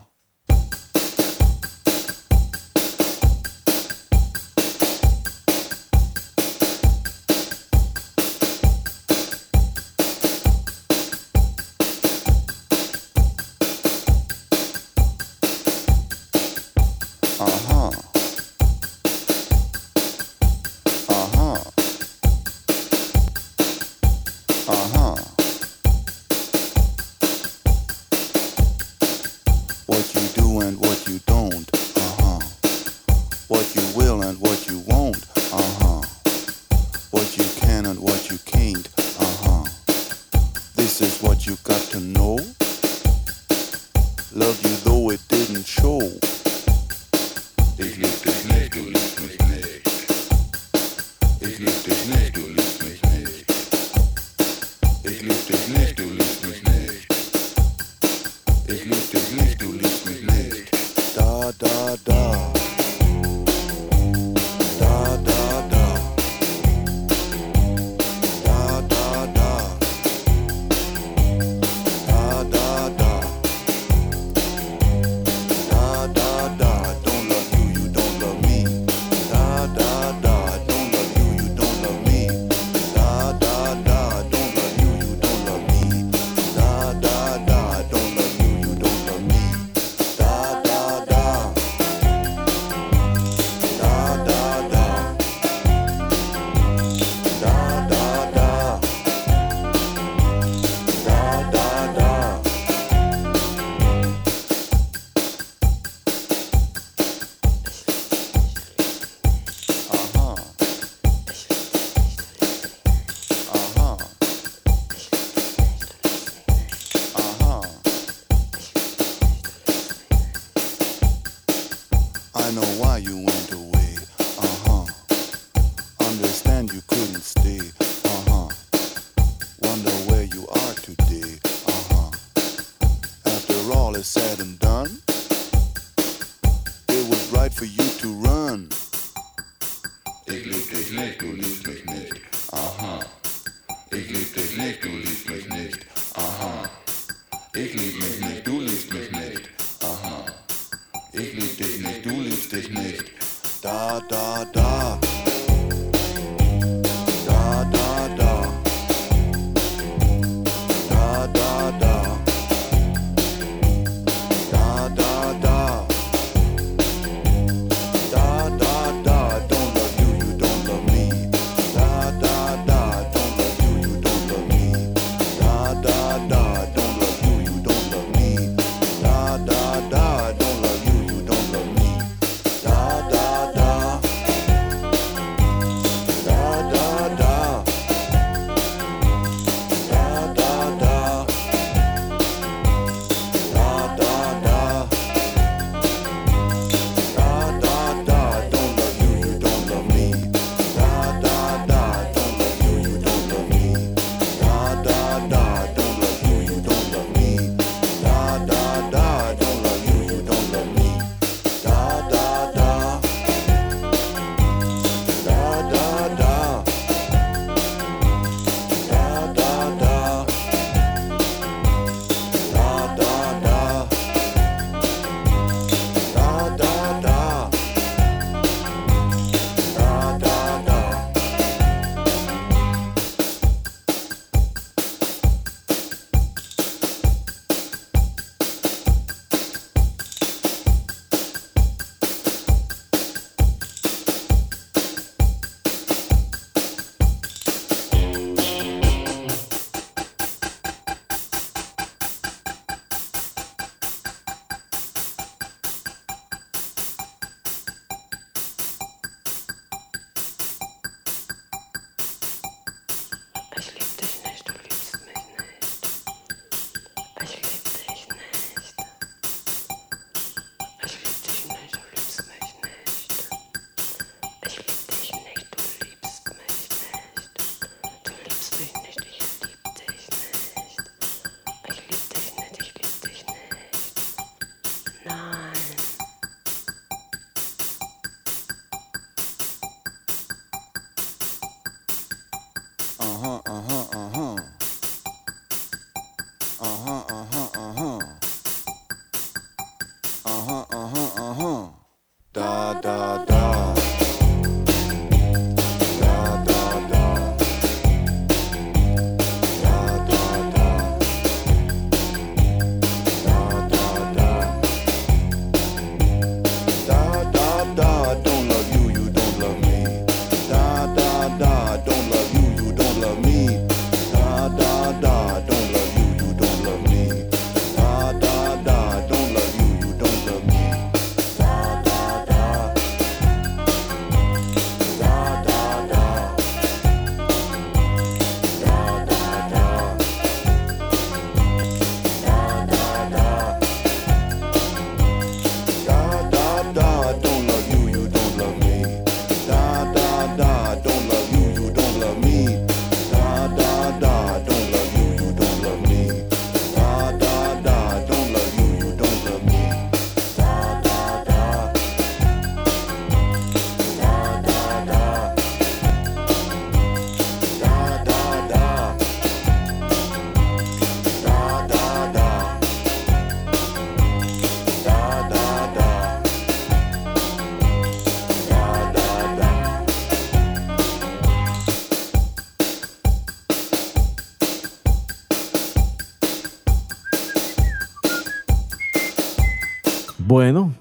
Bueno,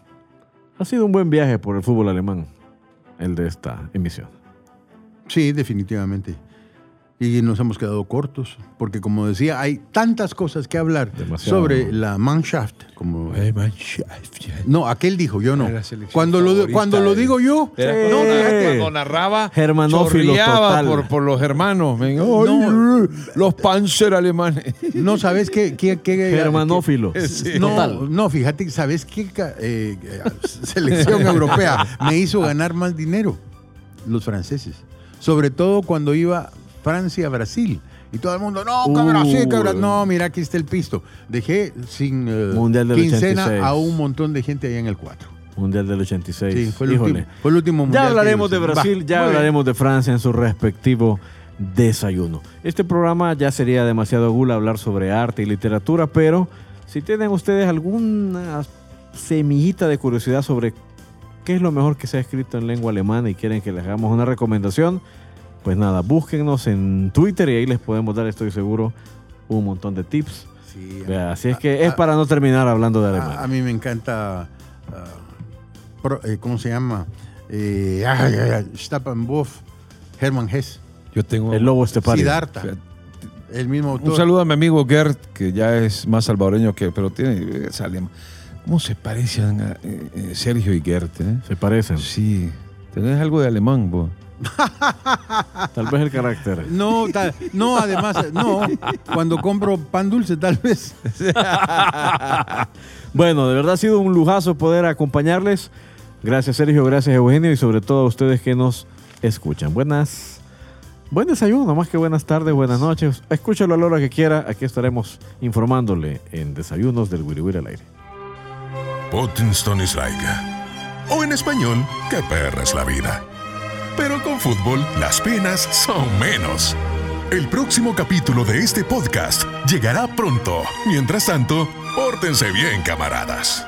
ha sido un buen viaje por el fútbol alemán, el de esta emisión. Sí, definitivamente. Y nos hemos quedado cortos, porque como decía, hay tantas cosas que hablar Demasiado. sobre la Mannschaft. Como, Eh, no, aquel dijo, yo no. Cuando lo, cuando lo digo yo, Sí. cuando, Eh. cuando narraba, Germanófilo total. por, por los hermanos. No. Los panzer alemanes. no sabes qué... qué, qué- Germanófilo. Sí. No, Total. no, fíjate, ¿sabes qué eh, selección europea me hizo ganar más dinero? Los franceses. Sobre todo cuando iba Francia-Brasil. Y todo el mundo, no, que Brasil". No, mira, aquí está el pisto. Dejé sin eh, Mundial del quincena 86. a un montón de gente allá en el 4. Mundial del 86. Sí, fue el, Híjole. último, fue el último mundial. Ya hablaremos de. Brasil, Va, ya bien. hablaremos de Francia en su respectivo desayuno. Este programa ya sería demasiado gula hablar sobre arte y literatura, pero si tienen ustedes alguna semillita de curiosidad sobre qué es lo mejor que se ha escrito en lengua alemana y quieren que les hagamos una recomendación, pues nada, búsquennos en Twitter y ahí les podemos dar, estoy seguro, un montón de tips. Sí, Vea, Así es a- que es a- para no terminar hablando de Alemania. A, a mí me encanta, pro- eh, ¿cómo se llama? Eh, ay, ay, Hermann Hesse, Yo tengo El lobo estepario. Siddhartha, el mismo autor. un saludo a mi amigo Gert, que ya es más salvadoreño que, pero tiene, es alemán. ¿Cómo se parecen a, eh, eh, Sergio y Gert? eh? Se parecen. Sí, tenés algo de alemán, vos. Tal vez el carácter. No, tal- no, además, no. Cuando compro pan dulce, tal vez. Bueno, de verdad ha sido un lujazo poder acompañarles. Gracias Sergio, gracias Eugenio y sobre todo a ustedes que nos escuchan. Buenas, buen desayuno, más que buenas tardes, buenas noches. Escúchalo a la hora que quiera. Aquí estaremos informándole en Desayunos del Wiri Wiri al aire. Potenston is like. O en español, qué perra es la vida. Pero con fútbol, las penas son menos. El próximo capítulo de este podcast llegará pronto. Mientras tanto, pórtense bien, camaradas.